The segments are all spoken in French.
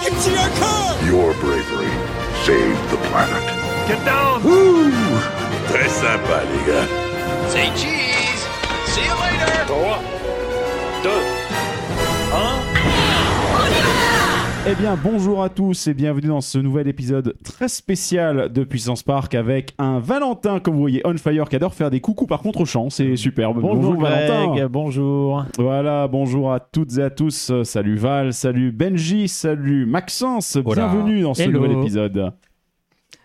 Hey, I can see our car! Your bravery saved the planet. Get down! Très sympa, les gars. Say cheese! See you later! 3, 2, 1. Eh bien, bonjour à tous et bienvenue dans ce nouvel épisode très spécial de Puissance Park avec un Valentin, comme vous voyez, on fire, qui adore faire des coucous par contre-champ. C'est superbe. Bonjour, Valentin. Greg, bonjour. Voilà, bonjour à toutes et à tous. Salut Val, salut Benji, salut Maxence. Voilà. Bienvenue dans ce Hello. nouvel épisode.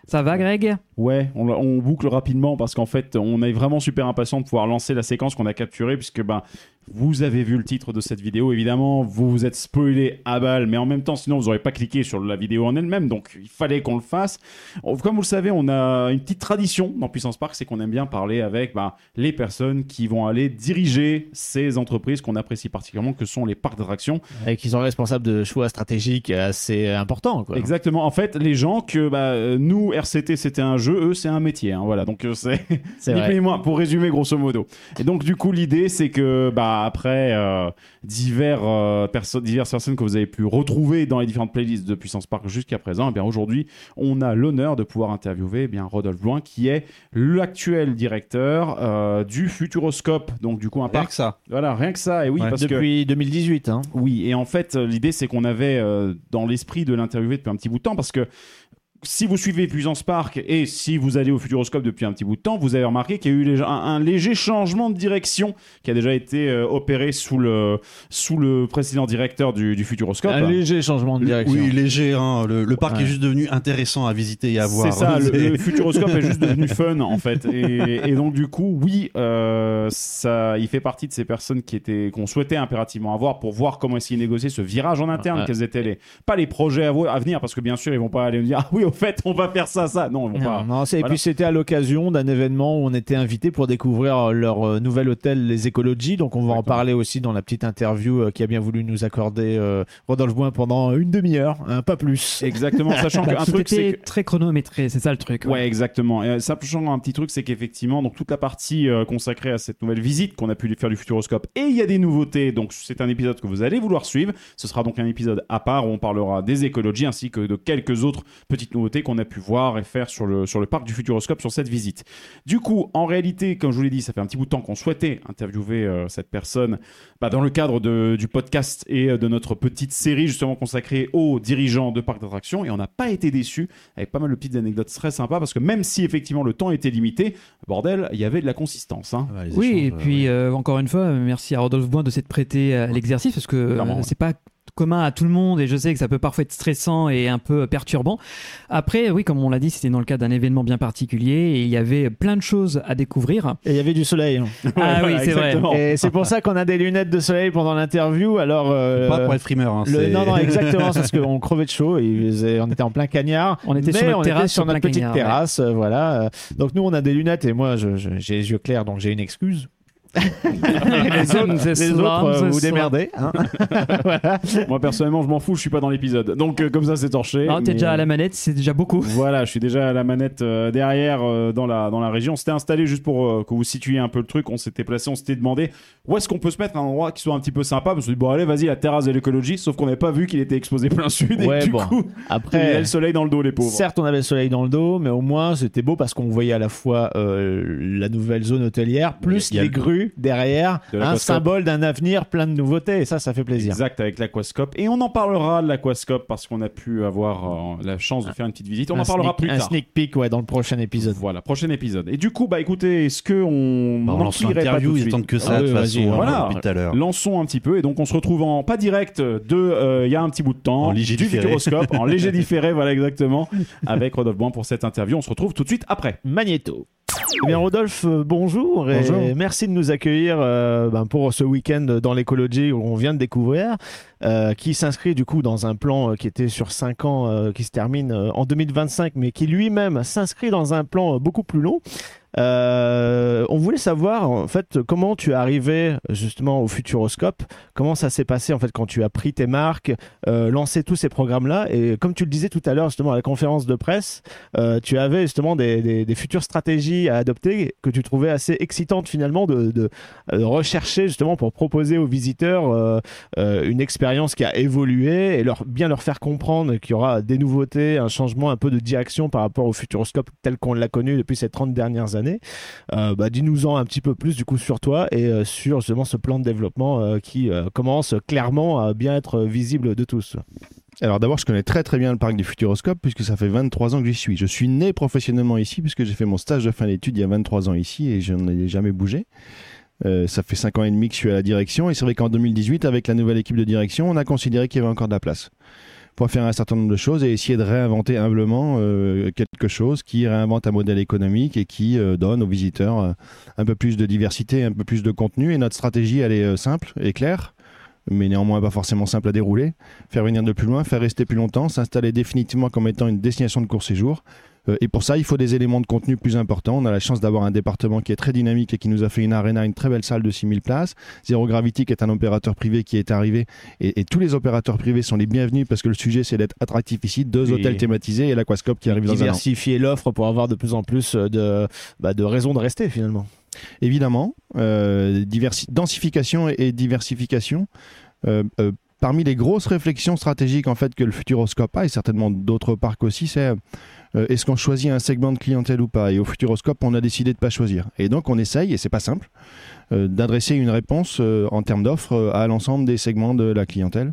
Ça va Greg? Ouais, on, on boucle rapidement parce qu'en fait, on est vraiment super impatient de pouvoir lancer la séquence qu'on a capturée puisque ben vous avez vu le titre de cette vidéo, évidemment, vous vous êtes spoilé à balle, mais en même temps, sinon vous n'aurez pas cliqué sur la vidéo en elle-même, donc il fallait qu'on le fasse. On- Comme vous le savez, on a une petite tradition dans Puissance Park, c'est qu'on aime bien parler avec ben, les personnes qui vont aller diriger ces entreprises qu'on apprécie particulièrement, que sont les parcs d'attractions. Et qui sont responsables de choix stratégiques assez importants. Quoi. Exactement. En fait, les gens que euh, nous, RCT, c'était un jeu, eux, c'est un métier. hein, voilà, donc euh, c'est C'est ni vrai. plus ni moins, pour résumer grosso modo. Et donc du coup, l'idée, c'est que bah après euh, divers euh, perso- diverses personnes que vous avez pu retrouver dans les différentes playlists de Puissance Park jusqu'à présent, eh bien aujourd'hui, on a l'honneur de pouvoir interviewer eh bien Rodolphe Loin, qui est l'actuel directeur euh, du Futuroscope. Donc du coup, un parc. ça. Voilà, rien que ça. Et oui, Ouais. parce que Depuis 2018. Hein. oui, et en fait, l'idée, c'est qu'on avait euh, dans l'esprit de l'interviewer depuis un petit bout de temps, parce que si vous suivez Puissance Park et si vous allez au Futuroscope depuis un petit bout de temps, vous avez remarqué qu'il y a eu un, un léger changement de direction qui a déjà été euh, opéré sous le, sous le précédent directeur du, du Futuroscope. Un léger changement de direction. Oui, léger. hein. Le, le parc Ouais. est juste devenu intéressant à visiter et à voir. C'est ça, le, Futuroscope est juste devenu fun en fait. Et, et donc du coup, oui, euh, ça, il fait partie de ces personnes qui étaient qu'on souhaitait impérativement avoir pour voir comment essayer de négocier ce virage en interne, Ouais. quels étaient les pas les projets à, venir parce que bien sûr ils vont pas aller nous dire ah oui au fait on va faire ça ça non ils vont Non, pas. non, c'est- Et Voilà. puis c'était à l'occasion d'un événement où on était invité pour découvrir leur euh, nouvel hôtel, les Écologies. Donc on va en parler aussi dans la petite interview euh, qui a bien voulu nous accorder euh, Rodolphe Boin pendant une demi-heure, hein, pas plus. Exactement, sachant qu'un truc c'est que très chronométré, c'est ça le truc. Ouais, exactement. Et euh, sachant un petit truc, c'est qu'effectivement, donc toute la partie euh, consacrée à cette nouvelle visite qu'on a pu faire du Futuroscope, et il y a des nouveautés. Donc c'est un épisode que vous allez vouloir suivre. Ce sera donc un épisode à part où on parlera des écologies ainsi que de quelques autres petites nouveautés qu'on a pu voir et faire sur le sur le parc du Futuroscope sur cette visite. Du coup, en réalité, comme je vous l'ai dit, ça fait un petit bout de temps qu'on souhaitait interviewer euh, cette personne bah, dans le cadre de- du podcast et euh, de notre petite série justement consacrée aux dirigeants de parcs d'attractions, et on n'a pas été déçus avec pas mal de petites anecdotes très sympas parce que même si effectivement le temps était limité, bordel, il y avait de la consistance. Hein. Ouais, les Oui, et échanges, puis ouais. euh, encore une fois, merci à Rodolphe Boin de s'être prêté à l'exercice parce que euh, c'est pas commun à tout le monde et je sais que ça peut parfois être stressant et un peu perturbant. Après, oui, comme on l'a dit, c'était dans le cadre d'un événement bien particulier et il y avait plein de choses à découvrir. Et il y avait du soleil. hein. Ah oui, c'est vrai. exactement. Et c'est pour ça qu'on a des lunettes de soleil pendant l'interview. Alors, euh, Pas pour être frimeur. Hein, le- non, non, exactement, c'est parce qu'on crevait de chaud. Et on était en plein cagnard. On était mais sur notre on terrasse, était sur notre petite cagnard, terrasse. euh, voilà. Donc nous, on a des lunettes et moi, j'ai les yeux clairs, donc j'ai une excuse. Les autres, C'est les autres, euh, vous démerdez. hein. voilà. Moi personnellement, je m'en fous, je suis pas dans l'épisode. Donc euh, comme ça, c'est torché. Non, t'es mais- déjà à la manette, c'est déjà beaucoup. Voilà, je suis déjà à la manette euh, derrière euh, dans, la, dans la région. On s'était installé juste pour euh, que vous situiez un peu le truc. On s'était placé, on s'était demandé où est-ce qu'on peut se mettre un endroit qui soit un petit peu sympa. Parce dit, bon, allez, vas-y, la terrasse de l'écologie. Sauf qu'on n'avait pas vu qu'il était exposé plein sud. Et Ouais, du bon. coup, il avait Après, le soleil dans le dos, les pauvres. certes, on avait le soleil dans le dos, mais au moins, c'était beau parce qu'on voyait à la fois euh, la nouvelle zone hôtelière, plus a les le- derrière, De un symbole d'un avenir plein de nouveautés. Et ça, ça fait plaisir. Exact, avec l'aquascope. Et on en parlera de l'aquascope parce qu'on a pu avoir euh, la chance de faire une petite visite. On un en parlera sneak, plus un tard. sneak peek ouais, dans le prochain épisode. Voilà, prochain épisode. Et du coup, bah écoutez, est-ce que on Bah, on lance l'interview, ils suite attendent que ça Ah de toute façon. hein, voilà. Depuis tout à l'heure. Lançons un petit peu et donc on se retrouve en pas direct de euh, il y a un petit bout de temps En léger du différé. En léger différé voilà exactement avec Rodolphe Boin pour cette interview on se retrouve tout de suite après Magneto. Eh bien, Rodolphe, euh, bonjour et Bonjour. merci de nous accueillir euh, ben, pour ce week-end dans l'écologie où on vient de découvrir, euh, qui s'inscrit du coup dans un plan euh, qui était sur 5 ans, qui se termine en 2025, mais qui lui-même s'inscrit dans un plan beaucoup plus long. Euh, on voulait savoir en fait comment tu es arrivé justement au Futuroscope, comment ça s'est passé en fait quand tu as pris tes marques, euh, lancé tous ces programmes-là? Et comme tu le disais tout à l'heure justement à la conférence de presse, euh, tu avais justement des, futures stratégies à adopter que tu trouvais assez excitantes finalement de, de, rechercher justement pour proposer aux visiteurs une expérience qui a évolué et leur, bien leur faire comprendre qu'il y aura des nouveautés, un changement un peu de direction par rapport au Futuroscope tel qu'on l'a connu depuis ces 30 dernières années. Euh, bah, Dis-nous-en un petit peu plus du coup sur toi et euh, sur justement ce plan de développement euh, qui commence clairement à bien être visible de tous. Alors d'abord, je connais très très bien le parc du Futuroscope puisque ça fait 23 ans que j'y suis. Je suis né professionnellement ici puisque j'ai fait mon stage de fin d'études il y a 23 ans ici et je n'ai jamais bougé. Ça fait 5 ans et demi que je suis à la direction et c'est vrai qu'en 2018, avec la nouvelle équipe de direction, on a considéré qu'il y avait encore de la place pour faire un certain nombre de choses et essayer de réinventer humblement euh, quelque chose qui réinvente un modèle économique et qui euh, donne aux visiteurs euh, un peu plus de diversité, un peu plus de contenu. Et notre stratégie, elle est simple et claire, mais néanmoins pas forcément simple à dérouler. Faire venir de plus loin, faire rester plus longtemps, s'installer définitivement comme étant une destination de court séjour. Euh, et pour ça, il faut des éléments de contenu plus importants. On a la chance d'avoir un département qui est très dynamique et qui nous a fait une arena, une très belle salle de 6000 places. Zero Gravity, qui est un opérateur privé qui est arrivé. Et, et tous les opérateurs privés sont les bienvenus parce que le sujet, c'est d'être attractif ici. Deux Oui. hôtels thématisés et l'Aquascope qui arrive dans un an. Diversifier l'offre pour avoir de plus en plus de, bah, de raisons de rester finalement. Évidemment, euh, densification et, et diversification. Euh, euh, parmi les grosses réflexions stratégiques en fait que le Futuroscope a et certainement d'autres parcs aussi, c'est euh, est-ce qu'on choisit un segment de clientèle ou pas? Et au Futuroscope, on a décidé de pas choisir. Et donc on essaye, et c'est pas simple, euh, d'adresser une réponse euh, en termes d'offres à l'ensemble des segments de la clientèle.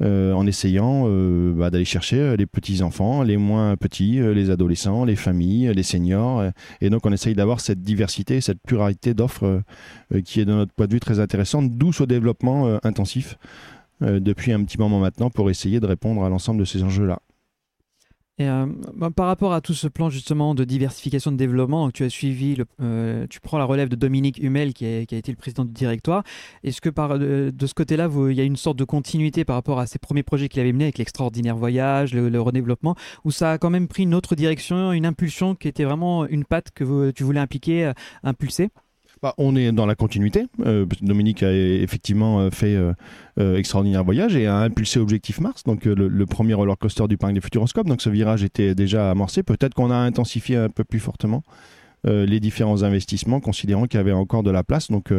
en essayant bah, d'aller chercher les petits enfants, les moins petits, les adolescents, les familles, les seniors, et donc on essaye d'avoir cette diversité, cette pluralité d'offres qui est de notre point de vue très intéressante, d'où ce développement intensif depuis un petit moment maintenant pour essayer de répondre à l'ensemble de ces enjeux-là. Et, euh, bah, par rapport à tout ce plan justement de diversification de développement, tu as suivi, le, euh, tu prends la relève de Dominique Hummel qui, a été le président du directoire. Est-ce que par, de, de ce côté-là, il y a une sorte de continuité par rapport à ces premiers projets qu'il avait menés avec l'extraordinaire voyage, le, redéveloppement, où ça a quand même pris une autre direction, une impulsion qui était vraiment une patte que tu voulais impliquer, euh, impulser? Bah, on est dans la continuité. Euh, Dominique a effectivement euh, fait euh, extraordinaire voyage et a impulsé Objectif Mars, donc le, premier roller coaster du parc des Futuroscopes. Donc ce virage était déjà amorcé. Peut-être qu'on a intensifié un peu plus fortement les différents investissements, considérant qu'il y avait encore de la place. Donc,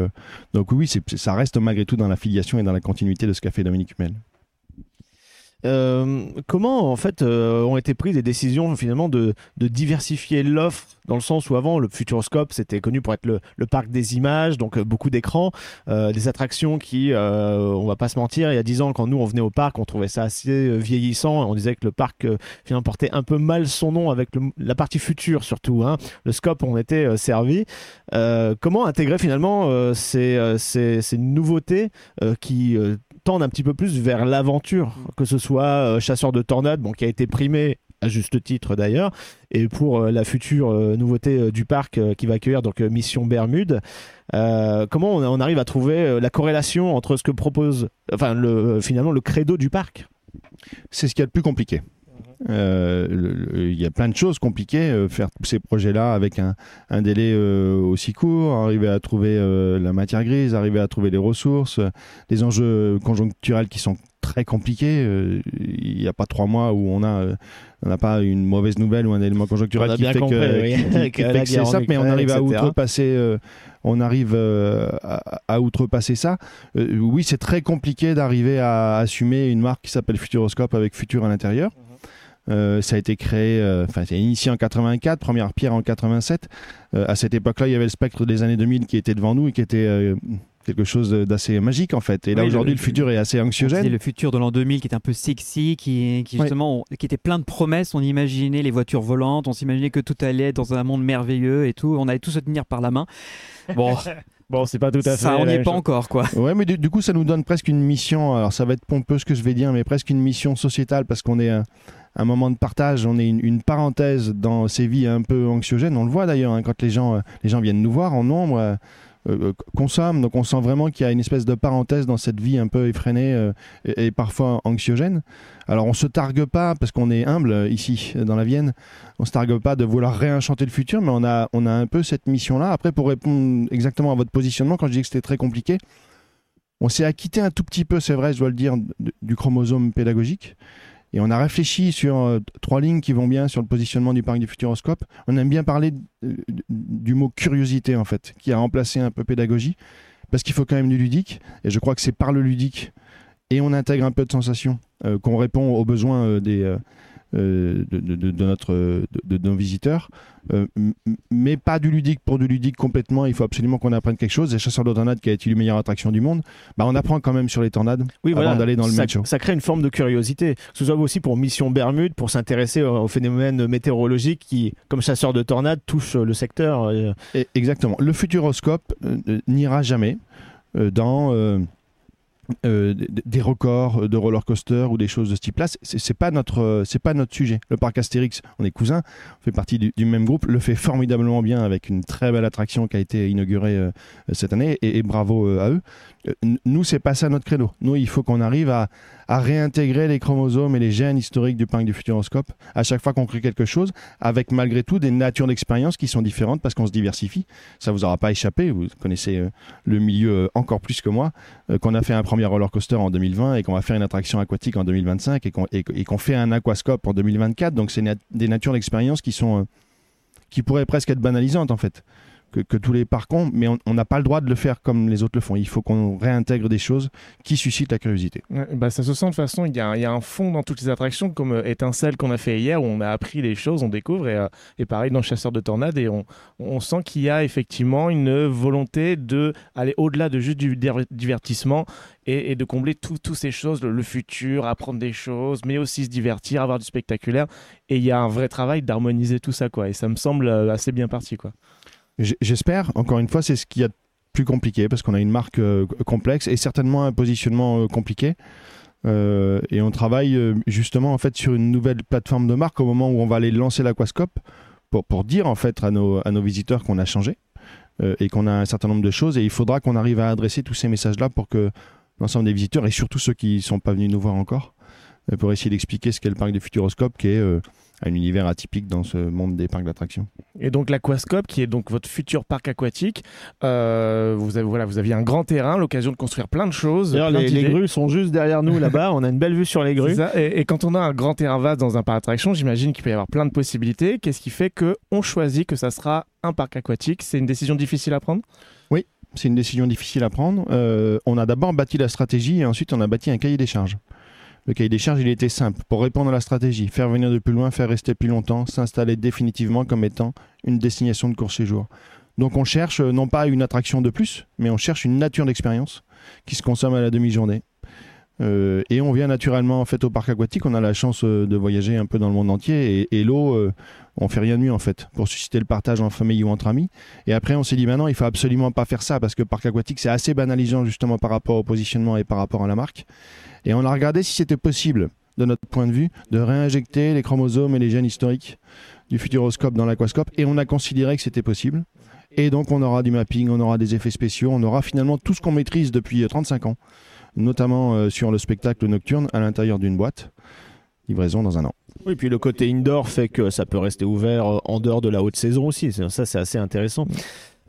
oui, ça reste malgré tout dans la filiation et dans la continuité de ce qu'a fait Dominique Hummel. Euh, comment en fait euh, ont été prises les décisions finalement de, diversifier l'offre dans le sens où avant le Futuroscope c'était connu pour être le, parc des images donc euh, beaucoup d'écrans des attractions qui on va pas se mentir il y a 10 ans quand nous on venait au parc on trouvait ça assez vieillissant on disait que le parc finalement portait un peu mal son nom avec la partie future surtout hein. le scope on était servi comment intégrer finalement ces, ces, ces nouveautés qui tendent un petit peu plus vers l'aventure, que ce soit euh, Chasseur de tornades, bon, qui a été primé à juste titre d'ailleurs, et pour euh, la future euh, nouveauté euh, du parc euh, qui va accueillir donc euh, Mission Bermude. Euh, comment on, on arrive à trouver euh, la corrélation entre ce que propose, enfin le, euh, finalement le credo du parc? C'est ce qu'il y a de plus compliqué. Euh, Il y a plein de choses compliquées, euh, faire tous ces projets-là avec un, un délai euh, aussi court, arriver à trouver la matière grise, arriver à trouver les ressources, des enjeux conjoncturels qui sont très compliqués. Il n'y a pas trois mois où on a, on n'a pas une mauvaise nouvelle ou un élément conjoncturel qui fait compris, que, oui. qui- qui- Avec qui la fait que c'est ça, mais on arrive à outrepasser, euh, on arrive euh, à, à outrepasser ça. Euh, oui, c'est très compliqué d'arriver à assumer une marque qui s'appelle Futuroscope avec Futur à l'intérieur. Euh, ça a été créé, euh, enfin, c'est initié en 84, première pierre en 87. Euh, à cette époque-là, il y avait le spectre des années 2000 qui était devant nous et qui était quelque chose d'assez magique en fait. Et là Oui, aujourd'hui, le- le, futur est assez anxiogène. le futur de l'an 2000 qui était un peu sexy, qui, justement, qui était plein de promesses. On imaginait les voitures volantes, on s'imaginait que tout allait être dans un monde merveilleux et tout. On allait tous se tenir par la main. Bon, Bon, c'est pas tout à fait. ça, on n'y est pas chose. encore, quoi. Ouais, mais du, du coup, ça nous donne presque une mission. Alors, ça va être pompeux ce que je vais dire, mais presque une mission sociétale parce qu'on est un moment de partage, on est une, parenthèse dans ces vies un peu anxiogènes. On le voit d'ailleurs hein, quand les gens, euh, les gens viennent nous voir en nombre. euh, euh, consomment, donc on sent vraiment qu'il y a une espèce de parenthèse dans cette vie un peu effrénée et, et parfois anxiogène. Alors on se targue pas parce qu'on est humble ici dans la Vienne, on se targue pas de vouloir réenchanter le futur, mais on a on a un peu cette mission là. Après pour répondre exactement à votre positionnement, quand je dis que c'était très compliqué, on s'est acquitté un tout petit peu, c'est vrai, je dois le dire, du chromosome pédagogique. Et on a réfléchi sur euh, trois lignes qui vont bien sur le positionnement du parc du Futuroscope. On aime bien parler euh, du mot curiosité, en fait, qui a remplacé un peu pédagogie, parce qu'il faut quand même du ludique. Et je crois que c'est par le ludique, et on intègre un peu de sensation, euh, qu'on répond aux besoins des, de, de- notre, euh, de, de nos visiteurs. Euh, mais pas du ludique pour du ludique complètement. Il faut absolument qu'on apprenne quelque chose. Et Chasseur de tornades, qui a été une meilleure attraction du monde, bah, on apprend quand même sur les tornades Oui, avant voilà. d'aller dans le ça, show. ça crée une forme de curiosité. Ce soit aussi pour Mission Bermude, pour s'intéresser aux phénomènes météorologiques qui, comme chasseur de tornades, touchent le secteur. euh, Et- Exactement. Le futuroscope euh, euh, n'ira jamais euh, dans euh, euh, des records de roller coaster ou des choses de ce type-là. C'est pas notre, euh, c'est pas notre sujet. Le parc Astérix, on est cousins, on fait partie du, même groupe, le fait formidablement bien avec une très belle attraction qui a été inaugurée euh, cette année et, bravo euh, à eux. Euh, nous, c'est pas ça notre credo. Nous, il faut qu'on arrive à, réintégrer les chromosomes et les gènes historiques du parc du Futuroscope à chaque fois qu'on crée quelque chose, avec malgré tout des natures d'expérience qui sont différentes parce qu'on se diversifie. Ça vous aura pas échappé, vous connaissez euh, le milieu euh, encore plus que moi, qu'on a fait un premier roller coaster en 2020 et qu'on va faire une attraction aquatique en 2025 et qu'on fait un aquascope en 2024. Donc c'est des natures d'expérience qui sont qui pourraient presque être banalisantes en fait. Que, tous les parcs ont, mais on n'a pas le droit de le faire comme les autres le font. Il faut qu'on réintègre des choses qui suscitent la curiosité. Bah, ça se sent de toute façon, il y, a un- il y a un fond dans toutes les attractions, comme euh, Étincelle qu'on a fait hier, où on a appris les choses, on découvre, et, euh, et pareil dans Chasseur de Tornades, et on, on sent qu'il y a effectivement une volonté de aller au-delà de juste du divertissement et, de combler tout- toutes ces choses, le, le futur, apprendre des choses, mais aussi se divertir, avoir du spectaculaire. Et il y a un vrai travail d'harmoniser tout ça, quoi. Et ça me semble euh, assez bien parti, quoi. J'espère, encore une fois, c'est ce qu'il y a de plus compliqué parce qu'on a une marque euh, complexe et certainement un positionnement euh, compliqué. Euh, et on travaille justement en fait sur une nouvelle plateforme de marque au moment où on va aller lancer l'aquascope pour, pour dire en fait à nos, visiteurs qu'on a changé et qu'on a un certain nombre de choses et il faudra qu'on arrive à adresser tous ces messages-là pour que l'ensemble des visiteurs et surtout ceux qui ne sont pas venus nous voir encore pour essayer d'expliquer ce qu'est le parc du Futuroscope qui est euh, un univers atypique dans ce monde des parcs d'attractions. Et donc l'Aquascope, qui est donc votre futur parc aquatique, euh, vous, avez, voilà, vous aviez un grand terrain, l'occasion de construire plein de choses. Plein les, grues sont juste derrière nous là-bas. On a une belle vue sur les grues. Ça. Et, et quand on a un grand terrain vaste dans un parc d'attraction, j'imagine qu'il peut y avoir plein de possibilités. Qu'est-ce qui fait que on choisit que ça sera un parc aquatique? C'est une décision difficile à prendre? Oui, c'est une décision difficile à prendre. Euh, on a d'abord bâti la stratégie et ensuite on a bâti un cahier des charges. Le cahier des charges, il était simple. Pour répondre à la stratégie, faire venir de plus loin, faire rester plus longtemps, s'installer définitivement comme étant une destination de court séjour. Donc on cherche euh, non pas une attraction de plus, mais on cherche une nature d'expérience qui se consomme à la demi-journée. Euh, et on vient naturellement en fait au parc aquatique. On a la chance euh, de voyager un peu dans le monde entier et, l'eau, euh, on fait rien de mieux en fait pour susciter le partage en famille ou entre amis. Et après, on s'est dit maintenant, il faut absolument pas faire ça parce que parc aquatique c'est assez banalisant justement par rapport au positionnement et par rapport à la marque. Et on a regardé si c'était possible, de notre point de vue, de réinjecter les chromosomes et les gènes historiques du futuroscope dans l'aquascope. Et on a considéré que c'était possible. Et donc, on aura du mapping, on aura des effets spéciaux, on aura finalement tout ce qu'on maîtrise depuis euh, 35 ans, notamment euh, sur le spectacle nocturne à l'intérieur d'une boîte. Livraison dans un an. Oui, puis le côté indoor fait que ça peut rester ouvert euh, en dehors de la haute saison aussi. Ça, c'est assez intéressant.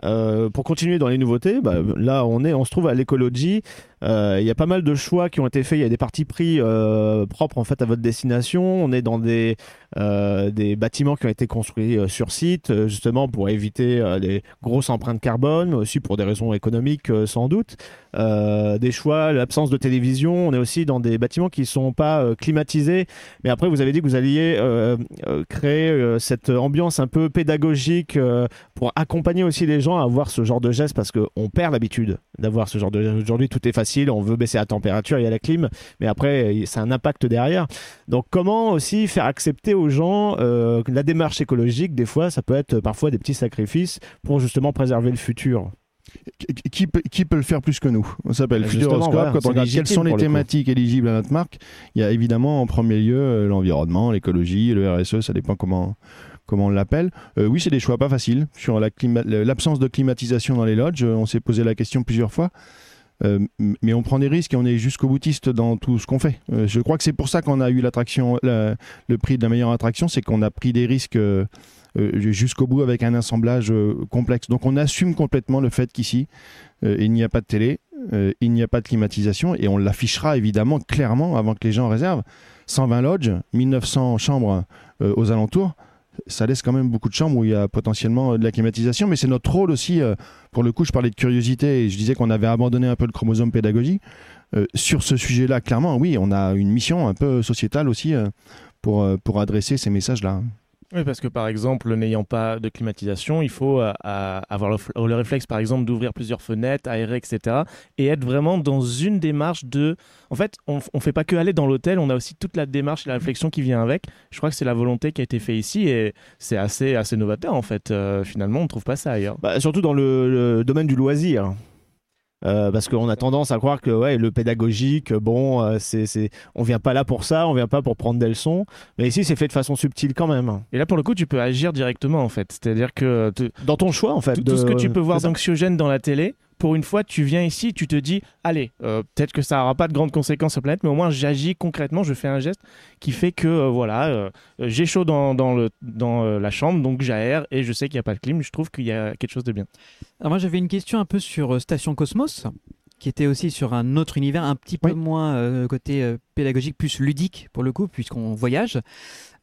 Euh, pour continuer dans les nouveautés, bah, là on est, on se trouve à l'écologie. Euh, Il y a pas mal de choix qui ont été faits. Il y a des parties pris euh, propres en fait à votre destination. On est dans des des bâtiments qui ont été construits euh, sur site, euh, justement pour éviter euh, les grosses empreintes carbone, mais aussi pour des raisons économiques euh, sans doute. Euh, des choix, l'absence de télévision. On est aussi dans des bâtiments qui sont pas euh, climatisés. Mais après, vous avez dit que vous alliez euh, euh, créer euh, cette ambiance un peu pédagogique euh, pour accompagner aussi les gens à avoir ce genre de geste parce qu'on perd l'habitude d'avoir ce genre de geste. Aujourd'hui, tout est facile, on veut baisser la température, il y a la clim, mais après, c'est un impact derrière. Donc, comment aussi faire accepter aux gens euh, la démarche écologique, des fois, ça peut être parfois des petits sacrifices pour justement préserver le futur Qui- peut, qui peut le faire plus que nous? On s'appelle Bah, Futuroscope. voilà, Quand c'est on regarde quelles sont les le thématiques éligibles à notre marque, il y a évidemment en premier lieu euh, l'environnement, l'écologie, le RSE, ça dépend comment, comment on l'appelle. Euh, oui, c'est des choix pas faciles. Sur la clima- le- l'absence de climatisation dans les lodges, euh, on s'est posé la question plusieurs fois. Euh, mais on prend des risques et on est jusqu'au boutiste dans tout ce qu'on fait. Euh, je crois que c'est pour ça qu'on a eu l'attraction, la- le prix de la meilleure attraction, c'est qu'on a pris des risques euh, jusqu'au bout avec un assemblage complexe. Donc on assume complètement le fait qu'ici, il n'y a pas de télé, il n'y a pas de climatisation et on l'affichera évidemment clairement avant que les gens réservent. 120 lodges, 1900 chambres aux alentours. Ça laisse quand même beaucoup de chambres où il y a potentiellement euh, de la climatisation, mais c'est notre rôle aussi. euh, pour le coup, je parlais de curiosité et je disais qu'on avait abandonné un peu le chromosome pédagogie. Euh, sur ce sujet-là, clairement, oui, on a une mission un peu sociétale aussi pour, pour adresser ces messages-là. Oui, parce que par exemple, n'ayant pas de climatisation, il faut euh, avoir le, réflexe, par exemple, d'ouvrir plusieurs fenêtres, aérer, etc. Et être vraiment dans une démarche de. En fait, on ne fait pas que aller dans l'hôtel, on a aussi toute la démarche et la réflexion qui vient avec. Je crois que c'est la volonté qui a été faite ici et c'est assez, assez novateur en fait. Euh, finalement, on ne trouve pas ça ailleurs. Bah, surtout dans le domaine du loisir. Euh, parce qu'on a tendance à croire que ouais, le pédagogique, bon, euh, c'est, c'est, on vient pas là pour ça, on vient pas pour prendre des leçons. Mais ici, c'est fait de façon subtile quand même. Et là, pour le coup, tu peux agir directement en fait. C'est-à-dire que. te- Dans ton choix, en fait. tout, de- tout ce que tu peux voir d'anxiogène dans la télé, pour une fois, tu viens ici, tu te dis, allez, euh, peut-être que ça n'aura pas de grandes conséquences sur la planète, mais au moins j'agis concrètement, je fais un geste qui fait que euh, voilà, euh, j'ai chaud dans, dans, le, dans la chambre, donc j'aère et je sais qu'il n'y a pas de clim. Je trouve qu'il y a quelque chose de bien. Alors moi j'avais une question un peu sur Station Cosmos, qui était aussi sur un autre univers, un petit peu moins euh, côté pédagogique, plus ludique pour le coup, puisqu'on voyage.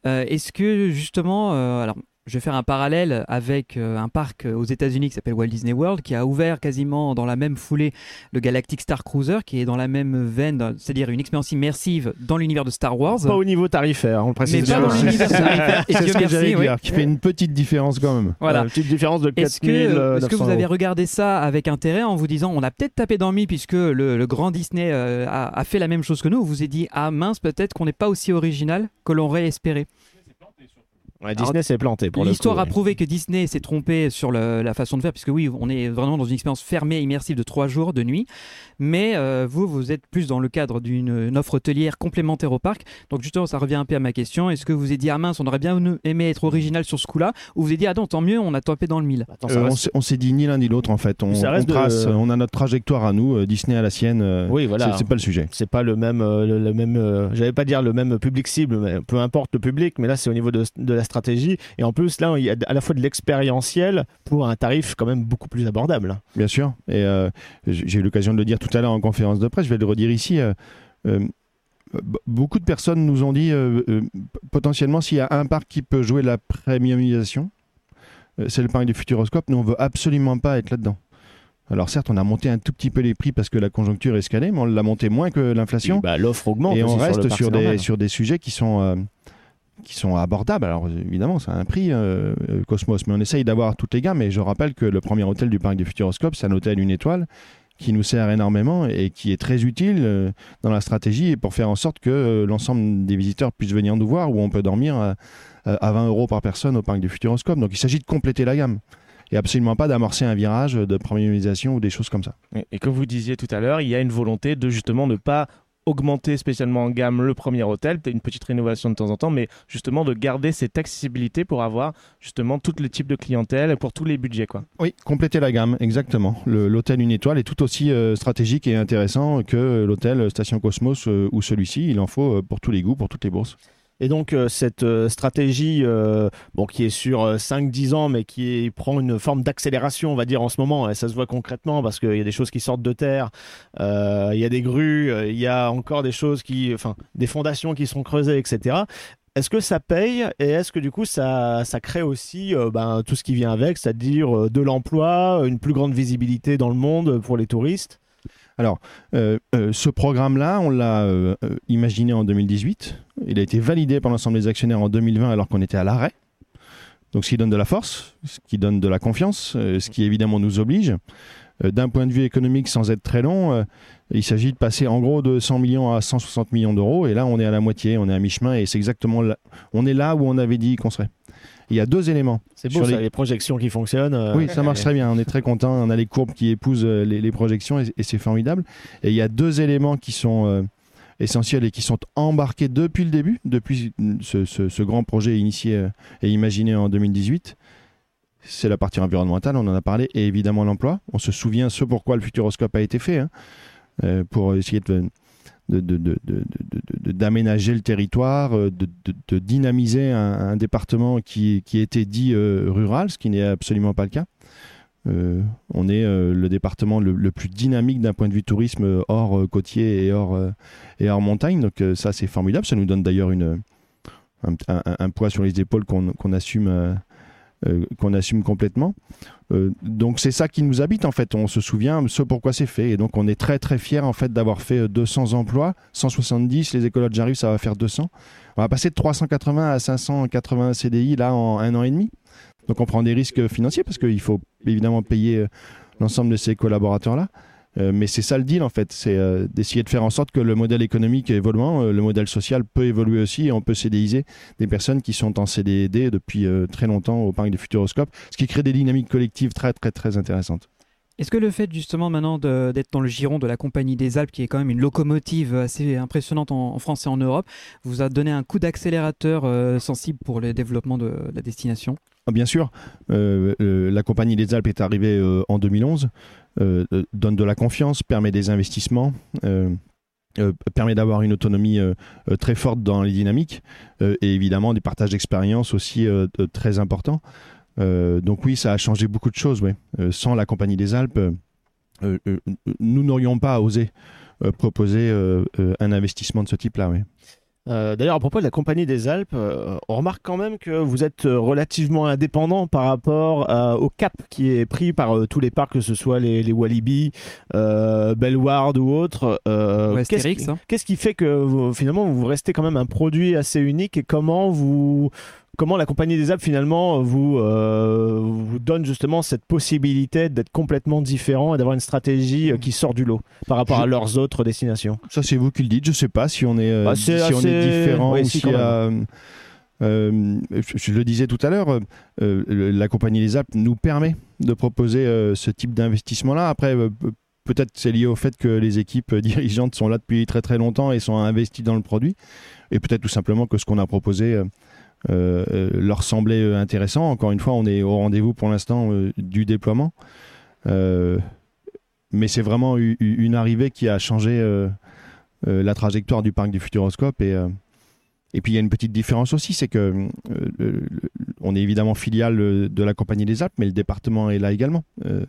Est-ce que justement, alors je vais faire un parallèle avec euh, un parc aux États-Unis qui s'appelle Walt Disney World, qui a ouvert quasiment dans la même foulée le Galactic Star Cruiser, qui est dans la même veine, c'est-à-dire une expérience immersive dans l'univers de Star Wars. Pas au niveau tarifaire, on le précise. Mais pas dans l'univers tarifaire. Et Dieu merci, oui. qui fait une petite différence quand même. Voilà. Une petite différence de Est-ce 4000 que, euh, est-ce que 900 vous avez regardé ça avec intérêt en vous disant on a peut-être tapé dans le mille puisque le, le grand Disney euh, a, a fait la même chose que nous Vous vous êtes dit ah mince peut-être qu'on n'est pas aussi original que l'on aurait espéré. Ouais, Disney s'est planté pour L'histoire a prouvé que Disney s'est trompé sur le- la façon de faire, puisque oui, on est vraiment dans une expérience fermée, immersive de trois jours de nuit. Mais euh, vous, vous êtes plus dans le cadre d'une une offre hôtelière complémentaire au parc. Donc justement, ça revient un peu à ma question. Est-ce que vous vous êtes dit, ah mince, on aurait bien aimé être original sur ce coup-là Ou vous vous êtes dit, ah non, tant mieux, on a tapé dans le mille Euh, on s'est- on s'est dit ni l'un ni l'autre en fait. On, Ça reste on trace, de- on a notre trajectoire à nous, euh, Disney à la sienne. euh, Oui, voilà. c'est- C'est pas le sujet. C'est pas le même, euh, le, le même. euh, J'allais pas dire le même public cible, mais peu importe le public. Mais là, c'est au niveau de, de la stratégie. Et en plus, là, il y a à la fois de l'expérientiel pour un tarif quand même beaucoup plus abordable. Bien sûr. Et euh, j'ai eu l'occasion de le dire tout à l'heure en conférence de presse, je vais le redire ici. euh, euh, beaucoup de personnes nous ont dit potentiellement s'il y a un parc qui peut jouer la premiumisation, c'est le parc du Futuroscope. Nous, on veut absolument pas être là-dedans. Alors certes, on a monté un tout petit peu les prix parce que la conjoncture est escalée, mais on l'a monté moins que l'inflation. Bah, l'offre augmente Et on aussi sur le reste sur, des, sur des sujets qui sont, euh, qui sont abordables. Alors évidemment, c'est un prix euh, euh, Cosmos, mais on essaye d'avoir toutes les gammes. Et je rappelle que le premier hôtel du parc du Futuroscope, c'est un hôtel une étoile qui nous sert énormément et qui est très utile euh, dans la stratégie pour faire en sorte que l'ensemble des visiteurs puissent venir nous voir où on peut dormir à, à 20 euros par personne au parc du Futuroscope. Donc il s'agit de compléter la gamme et absolument pas d'amorcer un virage de premiumisation ou des choses comme ça. Et comme vous disiez tout à l'heure, il y a une volonté de justement ne pas augmenter spécialement en gamme le premier hôtel, peut-être une petite rénovation de temps en temps, mais justement de garder cette accessibilité pour avoir justement tout le type de clientèle pour tous les budgets. Quoi. Oui, compléter la gamme, exactement. L'hôtel une étoile est tout aussi euh, stratégique et intéressant que l'hôtel Station Cosmos euh, ou celui-ci. Il en faut euh, pour tous les goûts, pour toutes les bourses. Et donc euh, cette euh, stratégie, euh, bon, qui est sur euh, 5-10 ans, mais qui prend une forme d'accélération, on va dire en ce moment, et ça se voit concrètement parce qu'il y a des choses qui sortent de terre, il y a des grues, il y a encore des choses qui, enfin, des fondations qui sont creusées, etc. Est-ce que ça paye et est-ce que du coup ça, crée aussi ben, tout ce qui vient avec, c'est-à-dire de l'emploi, une plus grande visibilité dans le monde pour les touristes? Alors, euh, euh, ce programme-là, on l'a euh, imaginé en 2018. Il a été validé par l'ensemble des actionnaires en 2020 alors qu'on était à l'arrêt. Donc, ce qui donne de la force, ce qui donne de la confiance, ce qui évidemment nous oblige. D'un point de vue économique, sans être très long, il s'agit de passer en gros de 100 millions à 160 millions d'euros. Et là, on est à la moitié, on est à mi-chemin et c'est exactement on est là où on avait dit qu'on serait. Il y a deux éléments. C'est beau, Sur ça, les- les projections qui fonctionnent. euh, Oui, ça marche très bien. On est très content. On a les courbes qui épousent euh, les, les projections et, et c'est formidable. Et il y a deux éléments qui sont euh, essentiels et qui sont embarqués depuis le début, depuis ce, ce- ce grand projet initié et imaginé en 2018. C'est la partie environnementale, on en a parlé, et évidemment l'emploi. On se souvient ce pourquoi le Futuroscope a été fait, hein, pour essayer de, d'aménager le territoire, euh, de, dynamiser un, département qui, était dit euh, rural, ce qui n'est absolument pas le cas. Euh, on est le département le, plus dynamique d'un point de vue tourisme hors côtier et hors, montagne. Donc ça c'est formidable. Ça nous donne d'ailleurs un, poids sur les épaules qu'on assume, qu'on assume complètement. Euh, donc c'est ça qui nous habite en fait. On se souvient ce pourquoi c'est fait. Et donc on est très très fiers en fait d'avoir fait euh, 200 emplois, 170. Les écologues j'arrive, ça va faire 200. On va passer de 380 à 580 CDI là en un an et demi. Donc on prend des risques financiers parce qu'il faut évidemment payer euh, l'ensemble de ces collaborateurs-là. Euh, mais c'est ça le deal en fait, c'est euh, d'essayer de faire en sorte que le modèle économique évoluant, euh, le modèle social peut évoluer aussi et on peut CDiser des personnes qui sont en CDD depuis euh, très longtemps au parc du Futuroscope, ce qui crée des dynamiques collectives très très très intéressantes. Est-ce que le fait justement maintenant d'être dans le giron de la Compagnie des Alpes, qui est quand même une locomotive assez impressionnante en, en France et en Europe, vous a donné un coup d'accélérateur euh, sensible pour le développement de la destination? Ah, Bien sûr, euh, euh, la Compagnie des Alpes est arrivée euh, en 2011, euh, euh, donne de la confiance, permet des investissements, euh, euh, permet d'avoir une autonomie euh, euh, très forte dans les dynamiques euh, et évidemment des partages d'expérience aussi euh, euh, très importants. Euh, donc oui, ça a changé beaucoup de choses. ouais. Euh, sans la Compagnie des Alpes, euh, euh, euh, nous n'aurions pas osé euh, proposer euh, euh, un investissement de ce type-là. Euh, D'ailleurs, à propos de la Compagnie des Alpes, euh, on remarque quand même que vous êtes euh, relativement indépendant par rapport euh, au cap qui est pris par tous les parcs, que ce soit les, les Walibi, euh, Bellward ou autres. Euh, Qu'est-ce qui, hein. qu'est-ce qui fait que vous- finalement vous restez quand même un produit assez unique et comment vous comment la Compagnie des Alpes finalement vous euh, vous donne justement cette possibilité d'être complètement différent et d'avoir une stratégie euh, qui sort du lot par rapport Je- à leurs autres destinations? Ça, c'est vous qui le dites. Je sais pas si on est, euh, Bah, si on est différent oui, ou si, si, quand même. euh, euh, je, le disais tout à l'heure, euh, euh, la compagnie des Alpes nous permet de proposer euh, ce type d'investissement-là. Après, euh, pe- peut-être c'est lié au fait que les équipes dirigeantes sont là depuis très très longtemps et sont investies dans le produit. Et peut-être tout simplement que ce qu'on a proposé euh, euh, euh, leur semblait euh, intéressant. Encore une fois, on est au rendez-vous pour l'instant euh, du déploiement. Euh, mais c'est vraiment une arrivée qui a changé euh, euh, la trajectoire du parc du Futuroscope. Et, euh, puis il y a une petite différence aussi, c'est que euh, est évidemment filiale euh, de la Compagnie des Alpes, mais le département est là également, euh,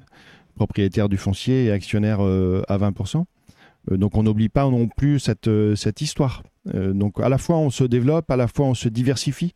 propriétaire du foncier et actionnaire euh, à 20%. Euh, donc on n'oublie pas non plus euh, cette histoire. Euh, donc à la fois on se développe, à la fois on se diversifie,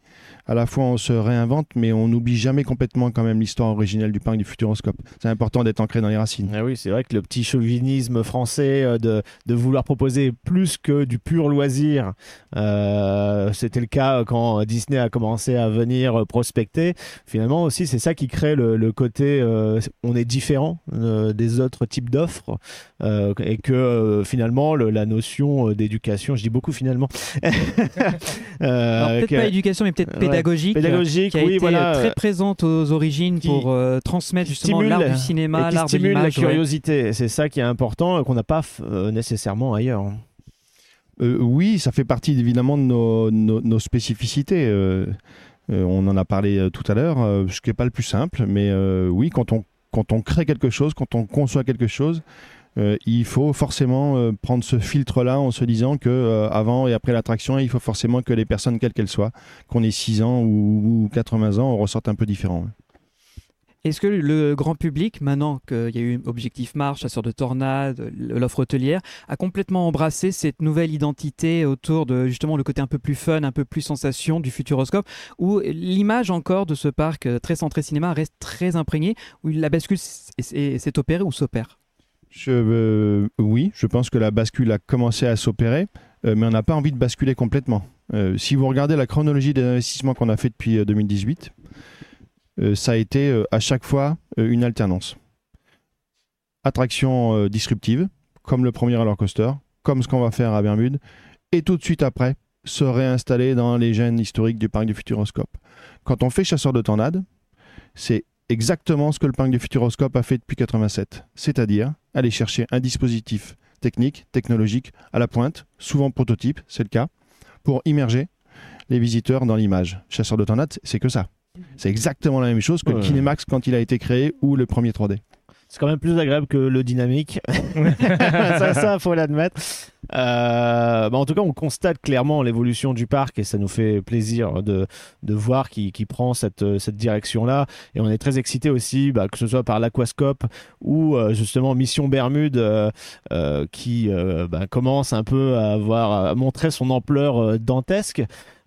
à la fois on se réinvente, mais on n'oublie jamais complètement quand même l'histoire originelle du parc du Futuroscope. C'est important d'être ancré dans les racines. Ah oui, c'est vrai que le petit chauvinisme français euh, de, de vouloir proposer plus que du pur loisir, euh, c'était le cas quand Disney a commencé à venir prospecter. Finalement aussi, c'est ça qui crée le, le côté euh, on est différent euh, des autres types d'offres euh, et que euh, finalement le- la notion d'éducation, je dis beaucoup finalement. Euh, Alors, peut-être que- pas éducation, mais peut-être ouais, pédagogique, pédagogique, qui a oui, été voilà, très présente aux origines pour euh, transmettre justement l'art du cinéma, l'art de stimule la l'image. ouais. curiosité. C'est ça qui est important qu'on n'a pas euh, nécessairement ailleurs. Euh, oui, ça fait partie évidemment de nos, nos- nos spécificités. euh, euh, on en a parlé euh, tout à l'heure, euh, ce qui n'est pas le plus simple, mais euh, oui, quand on, quand on crée quelque chose, quand on conçoit quelque chose, euh, il faut forcément euh, prendre ce filtre-là en se disant que euh, avant et après l'attraction, il faut forcément que les personnes, quelles qu'elles soient, qu'on ait 6 ans ou, ou 80 ans, on un peu différent. Est-ce que le grand public, maintenant qu'il y a eu Objectif Mars, Chasseur de Tornades, l'offre hôtelière, a complètement embrassé cette nouvelle identité autour de justement le côté un peu plus fun, un peu plus sensation du Futuroscope, où l'image encore de ce parc très centré cinéma reste très imprégnée, où la bascule s'est opérée ou s'opère? Euh, oui, je pense que la bascule a commencé à s'opérer, euh, mais on n'a pas envie de basculer complètement. Euh, si vous regardez la chronologie des investissements qu'on a fait depuis euh, 2018, euh, ça a été à chaque fois une alternance. Attraction disruptive, comme le premier roller coaster, comme ce qu'on va faire à Bermude, et tout de suite après, se réinstaller dans les gènes historiques du parc du Futuroscope. Quand on fait chasseur de tornades, c'est exactement ce que le parc du Futuroscope a fait depuis 87, c'est-à-dire aller chercher un dispositif technique, technologique à la pointe, souvent prototype, c'est le cas, pour immerger les visiteurs dans l'image. Chasseur de tornades, c'est que ça. C'est exactement la même chose que le. Kinemax quand il a été créé ou le premier 3D. C'est quand même plus agréable que le dynamique. ça, ça, faut l'admettre. Euh, bah, en tout cas, on constate clairement l'évolution du parc et ça nous fait plaisir de, de voir qu'il qu'il prend cette, cette direction-là. Et on est très excité aussi, bah, que ce soit par l'Aquascope ou euh, justement Mission Bermude euh, qui bah, commence un peu à, avoir, à montrer son ampleur dantesque.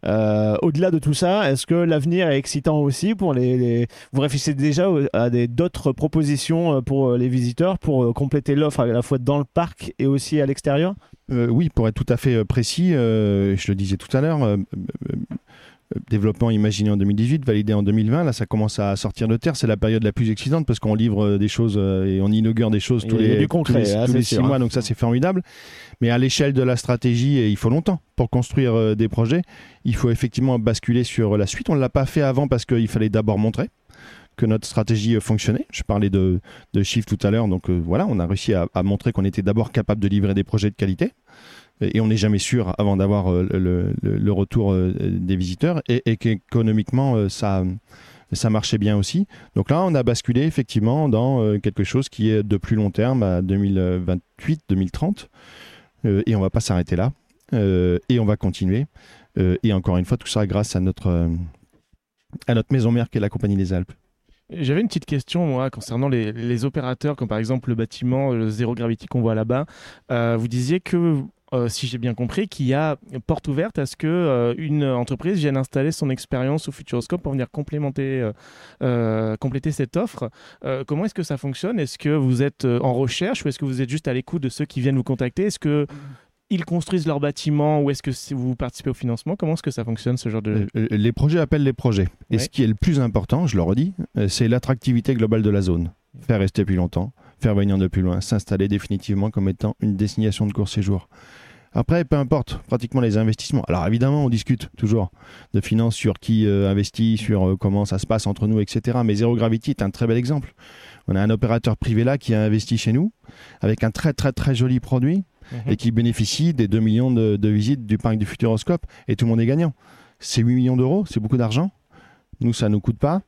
Euh, Au-delà de tout ça, est-ce que l'avenir est excitant aussi pour les, Vous réfléchissez déjà à d'autres propositions euh, pour euh, les visiteurs pour compléter l'offre à la fois dans le parc et aussi à l'extérieur? Oui, pour être tout à fait précis, je le disais tout à l'heure, développement imaginé en 2018, validé en 2020, là ça commence à sortir de terre, c'est la période la plus excitante parce qu'on livre des choses euh, et on inaugure des choses tous les, du concret, tous les, hein, tous les six sûr, mois, hein. donc ça c'est formidable. Mais à l'échelle de la stratégie, et il faut longtemps pour construire euh, des projets, il faut effectivement basculer sur la suite. On ne l'a pas fait avant parce qu'il fallait d'abord montrer que notre stratégie euh, fonctionnait. Je parlais de, de chiffres tout à l'heure, donc euh, voilà, on a réussi à, à montrer qu'on était d'abord capable de livrer des projets de qualité. Et on n'est jamais sûr avant d'avoir euh, le, retour euh, des visiteurs et, et qu'économiquement euh, ça, ça marchait bien aussi. Donc là, on a basculé effectivement dans quelque chose qui est de plus long terme à 2028-2030 Euh, et on va pas s'arrêter là et on va continuer. Et encore une fois, tout ça grâce à notre, à notre maison mère qui est la Compagnie des Alpes. J'avais une petite question, concernant les, opérateurs, comme par exemple le bâtiment le Zero Gravity qu'on voit là-bas. Vous disiez que, euh, si j'ai bien compris, qu'il y a porte ouverte à ce que euh, une entreprise vienne installer son expérience au Futuroscope pour venir complémenter, euh, compléter cette offre. Comment est-ce que ça fonctionne? Est-ce que vous êtes en recherche ou est-ce que vous êtes juste à l'écoute de ceux qui viennent vous contacter? Est-ce que ils construisent leur bâtiment ou est-ce que vous participez au financement? Comment est-ce que ça fonctionne ce genre de... Les projets appellent les projets. Et Ouais. ce qui est le plus important, je le redis, c'est l'attractivité globale de la zone. Faire rester plus longtemps, faire venir de plus loin, s'installer définitivement comme étant une destination de court séjour. Après, peu importe, pratiquement les investissements. Alors évidemment, on discute toujours de finances sur qui euh, investit, sur euh, comment ça se passe entre nous, etc. Mais Zero Gravity est un très bel exemple. On a un opérateur privé là qui a investi chez nous avec un très très très joli produit Mhm. et qui bénéficie des 2 millions de, de visites du parc du Futuroscope et tout le monde est gagnant. C'est 8 millions d'euros, c'est beaucoup d'argent. Nous, ça ne nous coûte pas.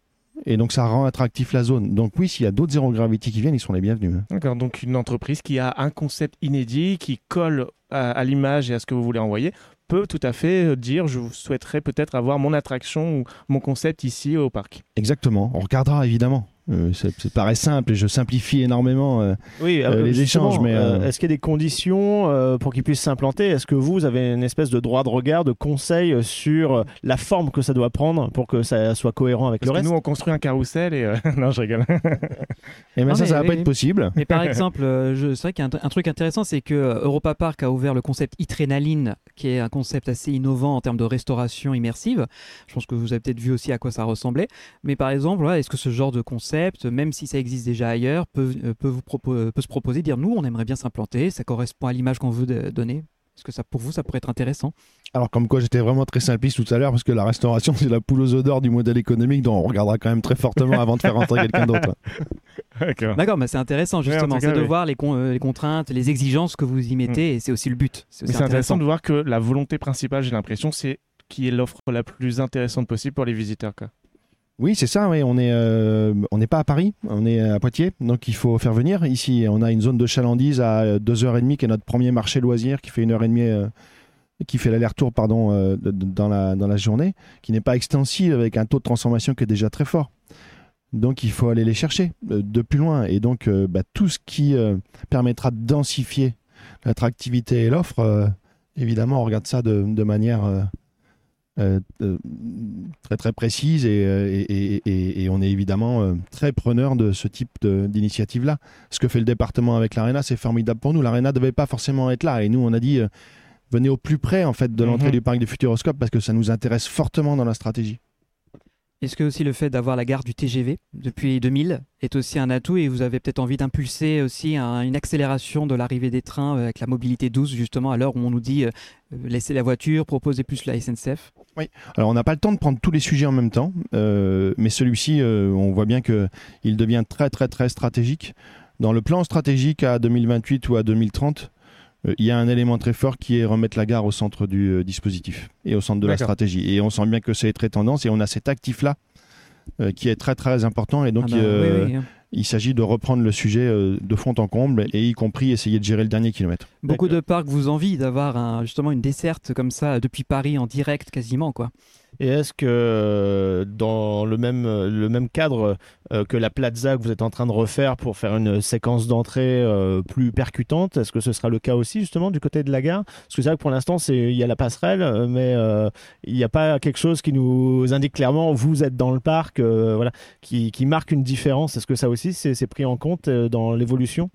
Et donc, ça rend attractif la zone. Donc, oui, s'il y a d'autres Zero Gravity qui viennent, ils sont les bienvenus. hein. D'accord, donc une entreprise qui a un concept inédit, qui colle à, à l'image et à ce que vous voulez envoyer, peut tout à fait euh, dire je souhaiterais peut-être avoir mon attraction ou mon concept ici au parc. Exactement. On regardera, évidemment. Euh, ça, ça paraît simple et je simplifie énormément. euh, Oui, Euh, les justement, échanges, mais, euh, est-ce qu'il y a des conditions euh, pour qu'ils puissent s'implanter? Est-ce que vous avez une espèce de droit de regard, de conseil sur la forme que ça doit prendre pour que ça soit cohérent avec Parce le que reste? nous, on construit un carrousel et... euh, non, je rigole. Et bien, Non, ça, mais ça va pas être possible. Mais par exemple, euh, c'est vrai qu'il y a un, un truc intéressant, c'est que Europa Park a ouvert le concept Itrénaline, qui est un concept assez innovant en termes de restauration immersive. Je pense que vous avez peut-être vu aussi à quoi ça ressemblait. Mais par exemple, est-ce que ce genre de concept, même si ça existe déjà ailleurs, peut, euh, peut, vous propo- euh, peut se proposer, dire nous, on aimerait bien s'implanter, ça correspond à l'image qu'on veut donner Est-ce que ça, pour vous, ça pourrait être intéressant? Alors, comme quoi, j'étais vraiment très simpliste tout à l'heure parce que la restauration, c'est la poule aux œufs d'or du modèle économique dont on regardera quand même très fortement avant de faire rentrer quelqu'un d'autre. D'accord. D'accord, mais c'est intéressant justement, c'est de oui. voir les, con- euh, les contraintes, les exigences que vous y mettez, et c'est aussi le but. C'est Mais aussi c'est intéressant de voir que la volonté principale, j'ai l'impression, c'est qui est l'offre la plus intéressante possible pour les visiteurs. Quoi. Oui, c'est ça. Oui. Euh, on n'est pas à Paris, on est à Poitiers, donc il faut faire venir ici. On a une zone de chalandise à 2h30 qui est notre premier marché loisir qui fait une heure et demie, euh, qui fait l'aller-retour pardon euh, dans la journée, qui n'est pas extensive avec un taux de transformation qui est déjà très fort. Donc il faut aller les chercher euh, de plus loin et donc euh, bah, tout ce qui euh, permettra de densifier l'attractivité et l'offre, euh, évidemment on regarde ça de manière euh, euh, très très précise et, euh, et, et- on est évidemment très preneur de ce type de- d'initiative-là. Ce que fait le département avec l'ARENA, c'est formidable pour nous. L'ARENA ne devait pas forcément être là et nous on a dit euh, venez au plus près en fait de l'entrée Mhm. du parc du Futuroscope parce que ça nous intéresse fortement dans la stratégie. Est-ce que aussi le fait d'avoir la gare du TGV depuis 2000 est aussi un atout et vous avez peut-être envie d'impulser aussi un- une accélération de l'arrivée des trains euh, avec la mobilité douce justement à l'heure où on nous dit euh, laisser la voiture, proposer plus la SNCF Oui. Alors on n'a pas le temps de prendre tous les sujets en même temps, euh, mais celui-ci, euh, on voit bien que il devient très très très stratégique. Dans le plan stratégique à 2028 ou à 2030, euh, il y a un élément très fort qui est remettre la gare au centre du euh, dispositif et au centre de la stratégie. Et on sent bien que c'est très tendance et on a cet actif-là euh, qui est très très important. Et donc Ah bah, euh, oui, oui, hein. Il s'agit de reprendre le sujet euh, de fond en comble et y compris essayer de gérer le dernier kilomètre. Beaucoup de parcs vous envient d'avoir un- justement une desserte comme ça depuis Paris en direct quasiment quoi. Et est-ce que euh, dans le même, le même cadre euh, que la plaza que vous êtes en train de refaire pour faire une séquence d'entrée plus percutante, est-ce que ce sera le cas aussi justement du côté de la gare? Parce que c'est vrai que pour l'instant, il y a la passerelle, mais euh, il n'y a pas quelque chose qui nous indique clairement vous êtes dans le parc, euh, voilà, qui, qui marque une différence. Est-ce que ça aussi, c'est c'est pris en compte euh, dans l'évolution?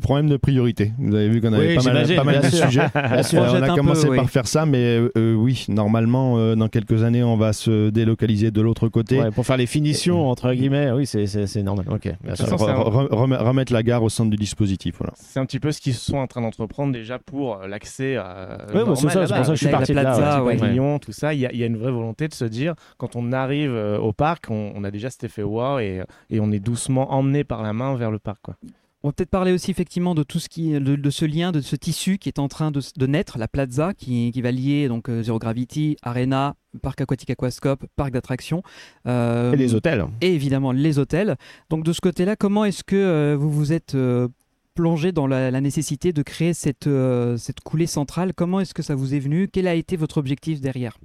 Problème de priorité. Vous avez vu qu'on avait Oui, pas mal, pas de sujets. Euh, on a commencé peu, oui. par faire ça, mais euh, oui, normalement, euh, dans quelques années, on va se délocaliser de l'autre côté. Ouais, Pour faire les finitions, entre guillemets, oui, c'est- normal. Ok. Re- remettre la gare au centre du dispositif. Voilà. C'est un petit peu ce qu'ils sont en train d'entreprendre déjà pour euh, l'accès à. Ouais, bah, c'est ça, ça que je suis parti de là, pavillon, tout ça. Il y, a- il y a une vraie volonté de se dire, quand on arrive euh, au parc, on, on a déjà cet effet wow et, et on est doucement emmené par la main vers le parc. Quoi. On va peut-être parler aussi effectivement de tout ce qui, de, de ce lien, de ce tissu qui est en train de, naître, la Plaza, qui, qui va lier donc euh, Zero Gravity, Arena, Parc aquatique Aquascope, parc d'attractions. euh, Et les hôtels. Et évidemment les hôtels. Donc de ce côté-là, comment est-ce que euh, vous vous êtes euh, plongé dans la, la nécessité de créer cette, euh, cette coulée centrale? Comment est-ce que ça vous est venu? Quel a été votre objectif derrière?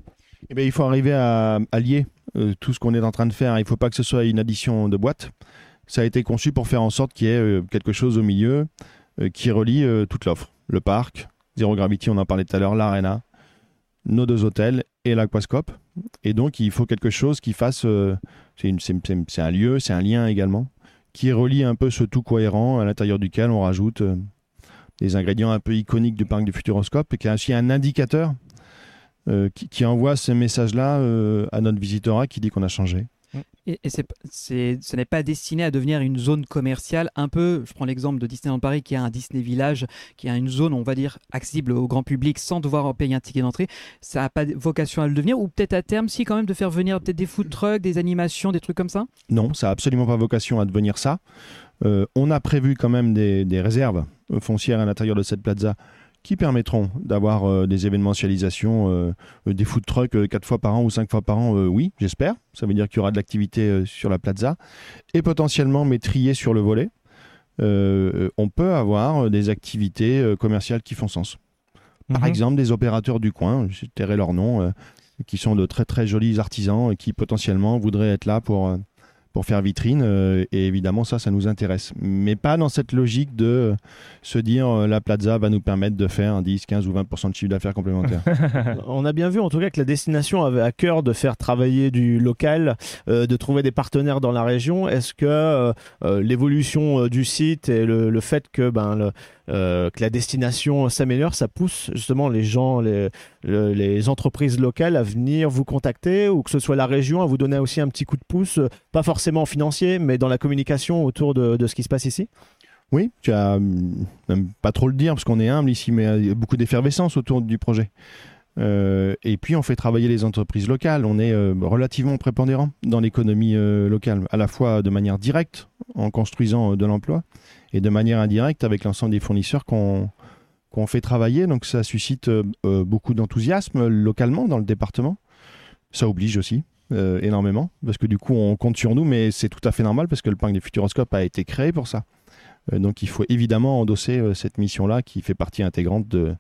Eh ben, il faut arriver à allier euh, tout ce qu'on est en train de faire. Il ne faut pas que ce soit une addition de boîtes. Ça a été conçu pour faire en sorte qu'il y ait euh, quelque chose au milieu euh, qui relie euh, toute l'offre. Le parc, Zero Gravity, on en parlait tout à l'heure, l'Arena, nos deux hôtels et l'Aquascope. Et donc, il faut quelque chose qui fasse. c'est un lieu, c'est un lien également, qui relie un peu ce tout cohérent à l'intérieur duquel on rajoute des ingrédients un peu iconiques du parc du Futuroscope et qui a aussi un indicateur qui, envoie ce message-là à notre visiteur qui dit qu'on a changé. Et, et c'est- ce n'est pas destiné à devenir une zone commerciale un peu, je prends l'exemple de Disneyland Paris qui a un Disney Village, qui a une zone, on va dire, accessible au grand public sans devoir payer un ticket d'entrée. Ça n'a pas vocation à le devenir ou peut-être à terme, si quand même, de faire venir peut-être des food trucks, des animations, des trucs comme ça? Non, ça n'a absolument pas vocation à devenir ça. Euh, on a prévu quand même des, des réserves euh, foncières à l'intérieur de cette plaza qui permettront d'avoir euh, des événementialisations, euh, euh, des food trucks euh, quatre fois par an ou cinq fois par an. euh, oui, j'espère. Ça veut dire qu'il y aura de l'activité sur la plaza et potentiellement, mais sur le volet, on peut avoir des activités commerciales qui font sens. Par Mhm. exemple, des opérateurs du coin, je tairai leur nom, qui sont de très très jolis artisans et qui potentiellement voudraient être là pour, pour faire vitrine. euh, et évidemment, ça, ça nous intéresse. Mais pas dans cette logique de euh, se dire euh, la plaza va nous permettre de faire un 10, 15 ou 20% de chiffre d'affaires complémentaire. On a bien vu en tout cas que la destination avait à cœur de faire travailler du local, euh, de trouver des partenaires dans la région. Est-ce que euh, l'évolution euh, du site et le, le fait que, ben, le- euh, que la destination s'améliore, ça pousse justement les gens, les, le- les entreprises locales à venir vous contacter ou que ce soit la région à vous donner aussi un petit coup de pouce, euh, pas forcément financier, mais dans la communication autour de, ce qui se passe ici? Oui, tu as hum, même pas trop le dire parce qu'on est humble ici, mais euh, il y a beaucoup d'effervescence autour du projet. Et puis on fait travailler les entreprises locales. On est relativement prépondérant dans l'économie locale, à la fois de manière directe en construisant de l'emploi et de manière indirecte avec l'ensemble des fournisseurs qu'on fait travailler. Donc ça suscite euh, euh, beaucoup d'enthousiasme localement dans le département. Ça oblige aussi euh, énormément parce que du coup on compte sur nous, mais c'est tout à fait normal parce que le parc des Futuroscopes a été créé pour ça. Donc il faut évidemment endosser cette mission-là qui fait partie intégrante de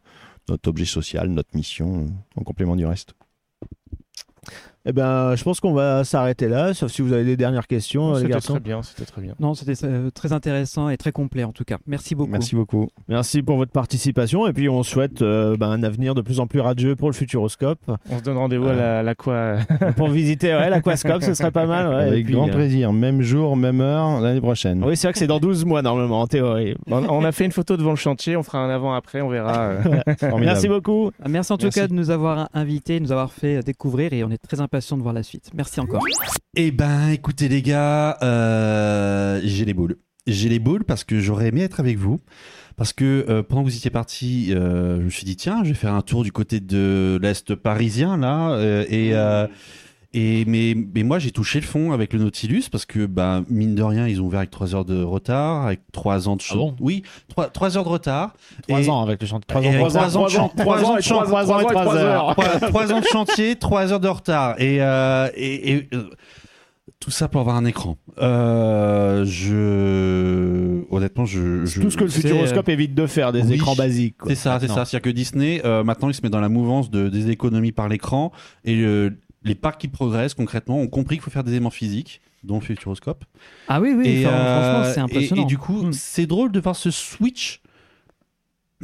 notre objet social, notre mission, en complément du reste. Eh ben, je pense qu'on va s'arrêter là, sauf si vous avez des dernières questions, les C'était garçons. très bien, c'était très bien. Non, c'était euh, très intéressant et très complet en tout cas. Merci beaucoup. Merci beaucoup. Merci pour votre participation et puis on souhaite euh, ben, un avenir de plus en plus radieux pour le Futuroscope. On se donne rendez-vous à la, la quoi pour visiter ouais, l'Aquascope, ce serait pas mal. ouais. Avec puis, grand euh, plaisir, même jour, même heure, l'année prochaine. Oui, c'est vrai que c'est dans 12 mois normalement, en théorie. on, on a fait une photo devant le chantier, on fera un avant-après, on verra. euh. Merci beaucoup. Merci en tout Merci. cas de nous avoir invités, de nous avoir fait découvrir et on est très impatient de voir la suite. Merci encore. Eh ben, écoutez les gars, euh, j'ai les boules. J'ai les boules parce que j'aurais aimé être avec vous. Parce que euh, pendant que vous étiez parti, euh, je me suis dit tiens, je vais faire un tour du côté de l'est parisien là. et et mais, mais moi j'ai touché le fond avec le Nautilus parce que bah mine de rien ils ont ouvert avec 3 heures de retard, avec 3 ans de Ah bon? Oui 3, ans de retard. 3 Et- ans avec le chantier. 3 et ans, avec 3 ans, trois ans de trois ans, chan- trois ans et trois ans de trois ans et chan- trois heures. trois- trois ans de chantier, 3 heures de retard. Et, euh, et, et, euh, tout ça pour avoir un écran. Euh, je honnêtement je, je- Tout ce que le Futuroscope évite de faire, des Oui, écrans basiques. C'est ça, c'est ça. C'est-à-dire que Disney, euh, maintenant, il se met dans la mouvance de, des économies par l'écran et euh, les parcs qui progressent concrètement ont compris qu'il faut faire des aimants physiques, dont le Futuroscope. Ah oui, oui, Et, enfin, euh, franchement, c'est impressionnant. Et, du coup, Mm. c'est drôle de voir ce switch.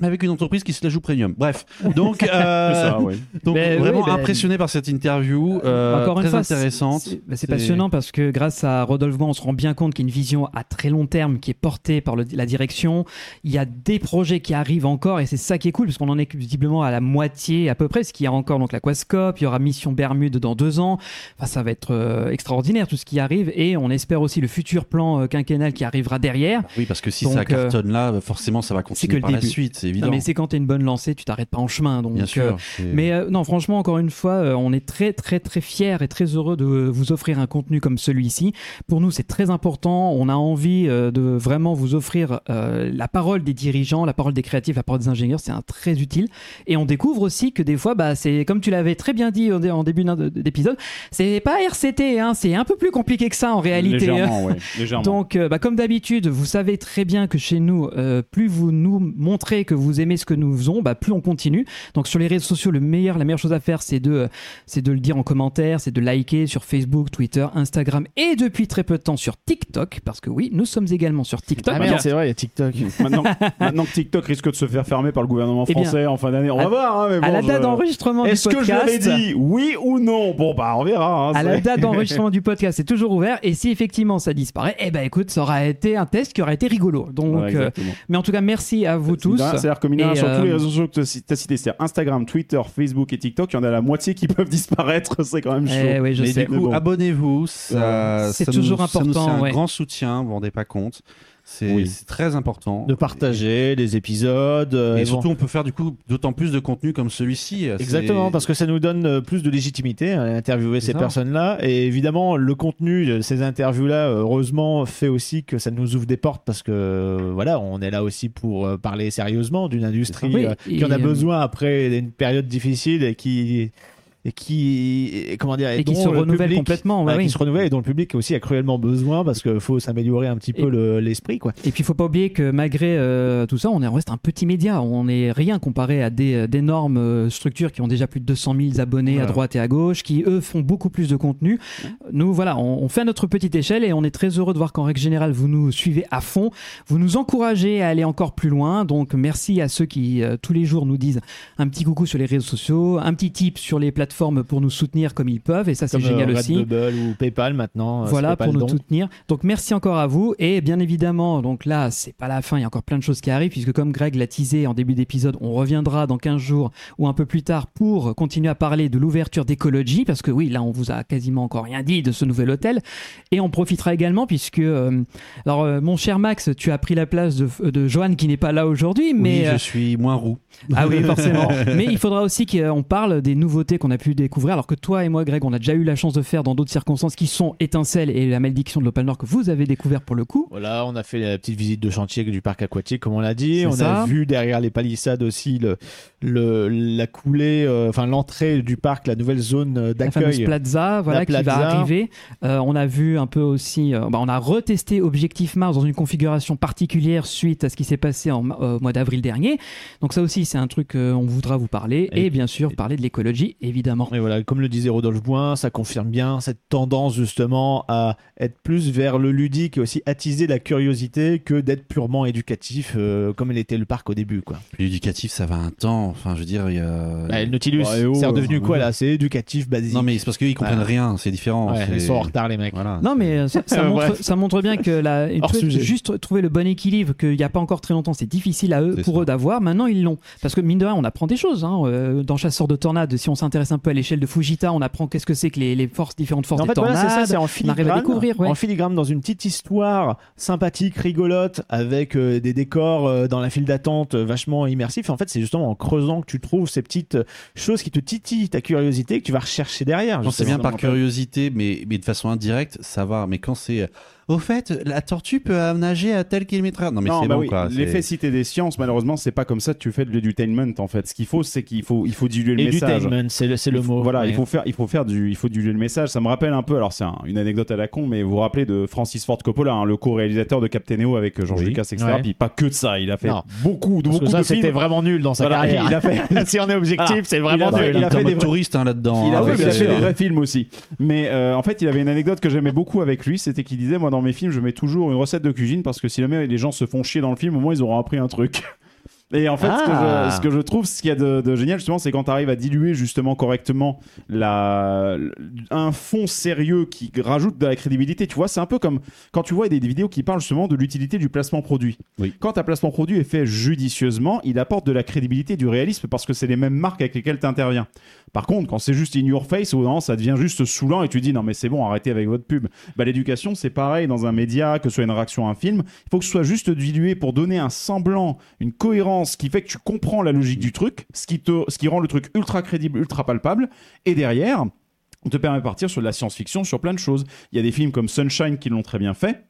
Mais Avec une entreprise qui se la joue premium. Bref, donc, euh, ça, ouais. donc Mais oui, vraiment ben- impressionné par cette interview, euh, Encore une très fois, c'est- intéressante. C'est passionnant parce que grâce à Rodolphe Bois, on se rend bien compte qu'il y a une vision à très long terme qui est portée par le- la direction. Il y a des projets qui arrivent encore et c'est ça qui est cool parce qu'on en est visiblement à la moitié à peu près. Ce qu'il y a encore donc la Quascope, il y aura Mission Bermude dans deux ans. Enfin, ça va être euh, extraordinaire tout ce qui arrive et on espère aussi le futur plan euh, quinquennal qui arrivera derrière. Oui, parce que si Donc, ça cartonne là, forcément, ça va continuer le par la début. suite, c'est Non, mais c'est quand tu une bonne lancée, tu t'arrêtes pas en chemin. Donc, Bien sûr. euh, mais euh, non, franchement, encore une fois, euh, on est très, très, très fiers et très heureux de vous offrir un contenu comme celui-ci. Pour nous, c'est très important. On a envie de vraiment vous offrir la parole des dirigeants, la parole des créatifs, la parole des ingénieurs. C'est un très utile. Et on découvre aussi que des fois, bah, c'est comme tu l'avais très bien dit en, début d'épisode, c'est pas RCT, hein, c'est un peu plus compliqué que ça en réalité. Légèrement, ouais, légèrement. Donc, bah, comme d'habitude, vous savez très bien que chez nous, euh, plus vous nous montrez que vous aimez ce que nous faisons, bah, plus on continue. Donc, sur les réseaux sociaux, le meilleur, la meilleure chose à faire, c'est de, euh, c'est de le dire en commentaire, c'est de liker sur Facebook, Twitter, Instagram et depuis très peu de temps sur TikTok, parce que oui, nous sommes également sur TikTok. Ah merde, c'est vrai, il y a TikTok. maintenant, maintenant que TikTok risque de se faire fermer par le gouvernement Eh bien, français en fin d'année, on à- va voir. hein, mais à la date je- d'enregistrement du Est-ce que je l'avais podcast- dit Oui ou non? Bon, bah, on verra. hein, à la date d'enregistrement du podcast, c'est toujours ouvert. Et si effectivement ça disparaît, eh ben écoute, ça aura été un test qui aurait été rigolo. Donc, Ouais, euh, exactement. mais en tout cas, merci à vous tous. C'est-à-dire que Et, sur tous les euh, réseaux sociaux que tu as cités, c'est Instagram, Twitter, Facebook et TikTok, il y en a la moitié qui peuvent disparaître. C'est quand même chaud. Eh oui, je mais sais. du coup, bon. abonnez-vous. Ça, C'est ça toujours important, fait un ouais. grand soutien. Vous vous rendez pas compte. C'est Oui. c'est très important. De partager les épisodes. euh, Et bon. surtout, on peut faire du coup d'autant plus de contenu comme celui-ci. C'est- Exactement, parce que ça nous donne euh, plus de légitimité à interviewer ces personnes-là. Et évidemment, le contenu de ces interviews-là, euh, heureusement, fait aussi que ça nous ouvre des portes parce que euh, voilà, on est là aussi pour euh, parler sérieusement d'une industrie Oui, euh, et, qui en a euh, besoin après une période difficile et qui et qui et comment dire Et qui dont se le renouvelle public- complètement, ouais, ouais, oui. qui se renouvelle et dont le public aussi a cruellement besoin parce qu'il faut s'améliorer un petit peu Et- le- l'esprit quoi. Et puis il faut pas oublier que malgré euh, tout ça, on, est, on reste un petit média. On n'est rien comparé à des euh, d'énormes euh, structures qui ont déjà plus de 200 000 abonnés à droite et à gauche, qui eux font beaucoup plus de contenu. Nous voilà, on, on fait à notre petite échelle et on est très heureux de voir qu'en règle générale vous nous suivez à fond, vous nous encouragez à aller encore plus loin. Donc merci à ceux qui euh, tous les jours nous disent un petit coucou sur les réseaux sociaux, un petit tip sur les plateformes pour nous soutenir comme ils peuvent et ça c'est Comme génial euh, aussi. Redbubble ou PayPal maintenant. euh, Voilà PayPal pour nous don. soutenir. Donc merci encore à vous et bien évidemment donc là c'est pas la fin, il y a encore plein de choses qui arrivent puisque comme Greg l'a teasé en début d'épisode, on reviendra dans 15 jours ou un peu plus tard pour continuer à parler de l'ouverture d'Ecology parce que oui là on vous a quasiment encore rien dit de ce nouvel hôtel et on profitera également puisque euh, alors euh, mon cher Max tu as pris la place de, de Johan qui n'est pas là aujourd'hui mais oui, euh, je suis moins roux. ah oui, forcément. Mais il faudra aussi qu'on parle des nouveautés qu'on a pu découvrir, alors que toi et moi, Greg, on a déjà eu la chance de faire dans d'autres circonstances qui sont Étincelle et la malédiction de l'Opal Nord que vous avez découvert pour le coup. Voilà, on a fait la petite visite de chantier du parc aquatique, comme on l'a dit. On ça. a vu derrière les palissades aussi le, le, la coulée, euh, enfin l'entrée du parc, la nouvelle zone euh, La d'accueil. plaza, voilà, La qui va arriver. Euh, on a vu un peu aussi, euh, bah, on a retesté Objectif Mars dans une configuration particulière suite à ce qui s'est passé en, mois d'avril dernier. Donc ça aussi, c'est un truc qu'on voudra vous parler et, Et- bien sûr parler de l'écologie, évidemment. Et voilà, comme le disait Rodolphe Boin, ça confirme bien cette tendance justement à être plus vers le ludique et aussi attiser la curiosité que d'être purement éducatif euh, comme il était le parc au début. Quoi. L'éducatif, ça va un temps. Enfin, je veux dire, il y a. Bah, le Nautilus, Ouais, oh, c'est redevenu quoi là C'est éducatif, basique. Non, mais c'est parce qu'ils comprennent Voilà. rien. C'est différent. Ouais, c'est- ils sont en retard les mecs. Voilà. Non, mais euh, ça, ça montre, bref. ça montre bien que la, juste trouver le bon équilibre, qu'il n'y a pas encore très longtemps, c'est difficile à eux, C'est pour ça. eux d'avoir. Maintenant, ils l'ont. Parce que mine de rien, on apprend des choses. hein. Euh, dans Chasseurs de tornades, si on s'intéresse un un peu à l'échelle de Fujita. On apprend qu'est-ce que c'est que les, les forces, différentes forces En des fait, tornades. c'est ça, c'est en on arrive à filigrane, découvrir. ouais. en filigrane dans une petite histoire sympathique, rigolote, avec euh, des décors euh, dans la file d'attente euh, vachement immersifs. En fait, c'est justement en creusant que tu trouves ces petites choses qui te titillent ta curiosité que tu vas rechercher derrière. C'est justement. bien par curiosité, mais, mais de façon indirecte, ça va. Mais quand c'est. Au fait, la tortue peut nager à tel kilomètre heure. Non, mais non, c'est bah bon, oui, quoi. L'effet cité des sciences, malheureusement, c'est pas comme ça que tu fais de l'edutainment en fait. Ce qu'il faut, c'est qu'il faut, il faut diluer le message. Edutainment, c'est le, mot. Voilà, Ouais. il faut faire, il faut faire du, il faut diluer le message. Ça me rappelle un peu, alors c'est un- une anecdote à la con, mais vous vous rappelez de Francis Ford Coppola, hein, le co-réalisateur de Captain EO avec euh, George Oui. Lucas, etc. Ouais. Puis pas que de ça, il a fait Non. beaucoup, de Parce que beaucoup ça, de c'était vraiment nul dans sa Voilà, carrière. il a fait- si on est objectif, Ah, c'est vraiment il a fait- nul. il a fait des vrais- touriste hein, là-dedans. Il a, hein, fait des vrais films aussi. Mais euh, en fait, il avait une anecdote que j'aimais beaucoup avec lui, c'était qu'il disait, moi dans mes films, je mets toujours une recette de cuisine parce que si jamais les gens se font chier dans le film, au moins ils auront appris un truc. Et en fait, ce, que Ah. je, ce que je trouve, ce qu'il y a de, de génial, justement, c'est quand tu arrives à diluer justement correctement la, un fond sérieux qui rajoute de la crédibilité. Tu vois, c'est un peu comme quand tu vois des, des vidéos qui parlent justement de l'utilité du placement produit. Oui. Quand un placement produit est fait judicieusement, il apporte de la crédibilité, du réalisme parce que c'est les mêmes marques avec lesquelles tu interviens. Par contre, quand c'est juste in your face, ou non, ça devient juste saoulant et tu dis non mais c'est bon, arrêtez avec votre pub. Bah, l'éducation, c'est pareil dans un média, que ce soit une réaction à un film. Il faut que ce soit juste dilué pour donner un semblant, une cohérence qui fait que tu comprends la logique du truc, ce qui, te, ce qui rend le truc ultra crédible, ultra palpable. Et derrière, on te permet de partir sur de la science-fiction, sur plein de choses. Il y a des films comme Sunshine qui l'ont très bien fait.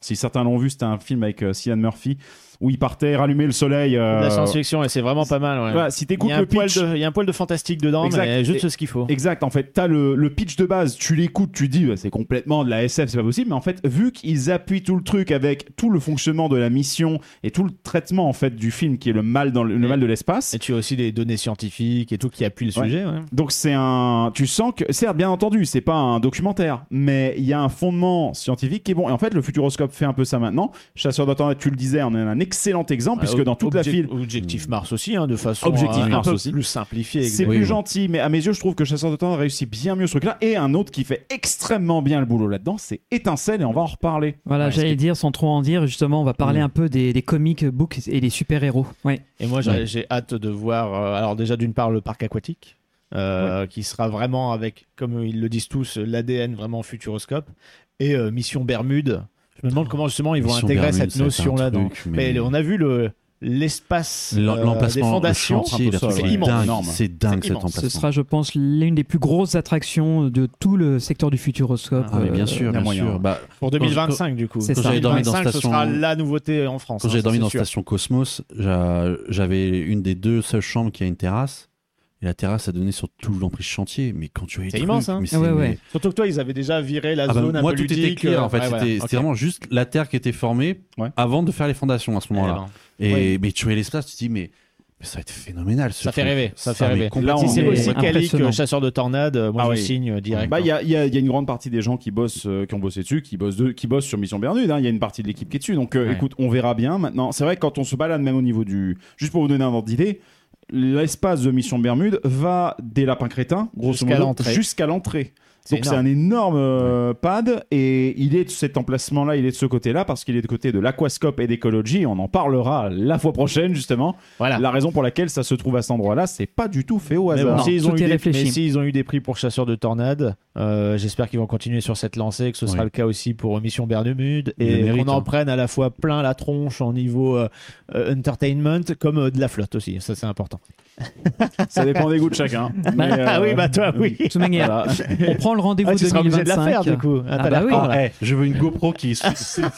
Si certains l'ont vu, c'était un film avec euh, Murphy où il partait rallumer le soleil. euh, La science-fiction, et c'est vraiment pas mal. ouais. si t'écoutes le pitch, de, il y a un poil de fantastique dedans, Exact. mais juste ce qu'il faut. Exact, en fait, t'as le, le pitch de base, tu l'écoutes, tu dis bah, c'est complètement de la SF, c'est pas possible, mais en fait, vu qu'ils appuient tout le truc avec tout le fonctionnement de la mission et tout le traitement en fait du film qui est le mal dans le, le mal de l'espace, Et tu as aussi des données scientifiques et tout qui appuient le Ouais. sujet. ouais. donc c'est un, tu sens que, certes, bien entendu, c'est pas un documentaire, mais il y a un fondement scientifique qui est bon. Et en fait, le Futuroscope fait un peu ça maintenant. Chasseur d'Internet, tu le disais, on a un excellent exemple puisque dans toute la file, Objectif Mars aussi, hein, de façon Objectif euh, un Mars peu aussi. plus simplifiée. C'est plus gentil, mais à mes yeux, je trouve que Chasseur de Temps réussit bien mieux ce truc-là. Et un autre qui fait extrêmement bien le boulot là-dedans, c'est Étincelle, et on va en reparler. Voilà, Ouais, j'allais dire, sans trop en dire, justement, on va parler Mm. un peu des, des comic books et des super-héros. Ouais. Et moi, j'ai Ouais. hâte de voir. euh, alors, déjà, d'une part, le parc aquatique, euh, qui sera vraiment avec, comme ils le disent tous, l'ADN vraiment futuroscope. Et euh, Mission Bermude. Je me demande comment justement ils vont Mission intégrer cette notion-là. Mais... mais- on a vu le l'espace euh, des fondations. c'est immense. c'est dingue cet immense. Ce emplacement. sera, je pense, l'une des plus grosses attractions de tout le secteur du Futuroscope. Ah, bien Euh, sûr, bien moyen. sûr. Bah, Pour 2025, du coup. Ça. j'avais dormi dans 2025, ce station- sera la nouveauté en France. Quand hein, j'avais ça, dormi dans sûr. Station Cosmos, j'a- j'avais une des deux seules chambres qui a une terrasse. Et la terrasse a donné sur tout l'emprise chantier. Mais quand tu as C'est immense, hein. Ouais, ouais. Surtout que toi, ils avaient déjà viré la Ah bah, zone un moi, peu tout était ludique, clair euh, en fait. ouais, C'était voilà. c'était Ok. vraiment juste la terre qui était formée Ouais. avant de faire les fondations à ce moment-là. ben, Et Ouais. mais tu vois l'espace, tu te dis mais, mais ça va être phénoménal. Ce Ça fait truc. rêver, ça fait mais rêver. complètement. Si c'est aussi quali impressionnant. que chasseur de tornades, euh, moi Ah je oui. signe euh, direct. Bah, il y a, il y a- il y a une grande partie des gens qui bossent, euh, qui ont bossé dessus, qui bossent, de- qui bossent sur Mission Bermude. hein. Il y a une partie de l'équipe qui est dessus. Donc, euh, Ouais. écoute, on verra bien. Maintenant, c'est vrai que quand on se balade même au niveau du, juste pour vous donner un ordre d'idée, l'espace de Mission Bermude va des lapins crétins, grosso Jusqu'à modo, l'entrée. jusqu'à l'entrée. C'est Donc c'est un énorme euh, pad et il est de cet emplacement-là, il est de ce côté-là parce qu'il est de côté de l'aquascope et d'écologie. On en parlera la fois prochaine justement. Voilà. La raison pour laquelle ça se trouve à cet endroit-là, c'est pas du tout fait au Mais hasard. bon, Non, s'ils ont, eu des- mais s'ils ont eu des prix pour chasseurs de tornades, euh, j'espère qu'ils vont continuer sur cette lancée, que ce sera Oui. le cas aussi pour Mission Bermude, Ils le et qu'on en hein. prenne à la fois plein la tronche en niveau euh, euh, entertainment, comme euh, de la flotte aussi, ça c'est important. Ça dépend des goûts de chacun. Mais, euh, Ah oui, bah toi, oui. De toute manière, voilà. on prend le rendez-vous Ah, tu seras obligé de la 2025. faire du coup. Ah t'as bah oui. Ah, eh, je veux une GoPro qui est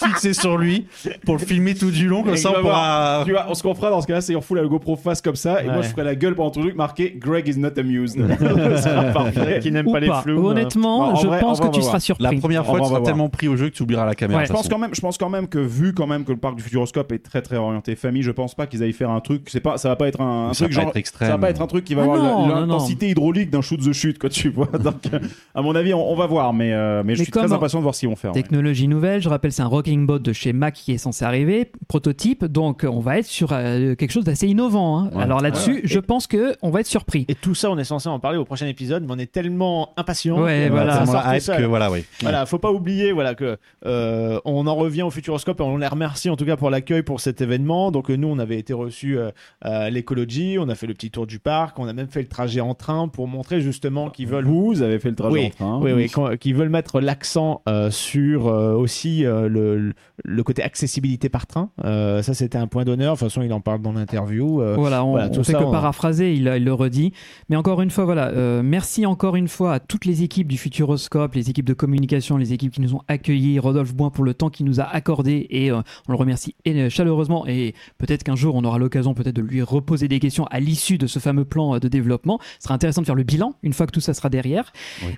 fixée sur lui pour le filmer tout du long, comme Et ça tu on pourra. Tu vois, on- ce qu'on fera dans ce cas-là, c'est on fout la GoPro face comme ça, et moi Ouais. je ferai la gueule pendant tout le truc marqué Greg is not amused. Qui n'aime pas les flous. euh. Honnêtement, Bah, en je vrai- pense que tu seras surpris. La première On fois, va tu seras tellement pris au jeu que tu oublieras la caméra. Ouais. Je pense quand même, je pense quand même que vu quand même que le parc du Futuroscope est très très orienté famille, je pense pas qu'ils aillent faire un truc. C'est pas, ça va pas être un, truc genre. Extrême. Ça va pas être un truc qui va Ah avoir l'intensité hydraulique d'un shoot the chute, quoi, tu vois. Donc, euh, à mon avis, on, on va voir, mais, euh, mais je suis très impatient de voir ce qu'ils vont faire. ouais. Technologie nouvelle, je rappelle, c'est un rocking boat de chez Mac qui est censé arriver, prototype, donc on va être sur euh, quelque chose d'assez innovant. hein. Ouais. Alors là-dessus, Ouais. je pense que on va être surpris. Et tout ça, on est censé en parler au prochain épisode, mais on est tellement impatient. Ouais, que voilà. ça que voilà, oui. Voilà, faut pas oublier voilà que euh, on en revient au Futuroscope et on les remercie en tout cas pour l'accueil pour cet événement. Donc euh, nous on avait été reçus euh, à l'écologie, on a fait le le petit tour du parc. On a même fait le trajet en train pour montrer justement qu'ils veulent. Vous avez fait le trajet Oui, en train. Oui, oui, qu'ils veulent mettre l'accent euh, sur euh, aussi euh, le, le côté accessibilité par train. Euh, ça, c'était un point d'honneur. De toute façon, il en parle dans l'interview. Euh, Voilà, on, voilà, on tout fait ça, que on- paraphraser, il, il le redit. Mais encore une fois, voilà, euh, merci encore une fois à toutes les équipes du Futuroscope, les équipes de communication, les équipes qui nous ont accueillis, Rodolphe Boin pour le temps qu'il nous a accordé et euh, on le remercie chaleureusement et peut-être qu'un jour on aura l'occasion peut-être de lui reposer des questions à l'issue de ce fameux plan euh, de développement. Ce sera intéressant de faire le bilan une fois que tout ça sera derrière.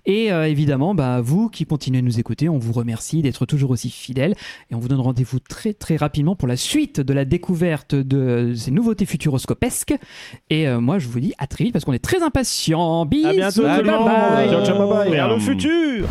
Et euh, évidemment, bah, vous qui continuez à nous écouter, on vous remercie d'être toujours aussi fidèles et on vous donne rendez-vous très très rapidement pour la suite de la découverte de ces nouveautés futuroscopesques. Et euh, moi, je vous dis à très vite parce qu'on est très impatients. Bisous, À bientôt, bye bye. Ciao, ciao, bye bye. Vers le futur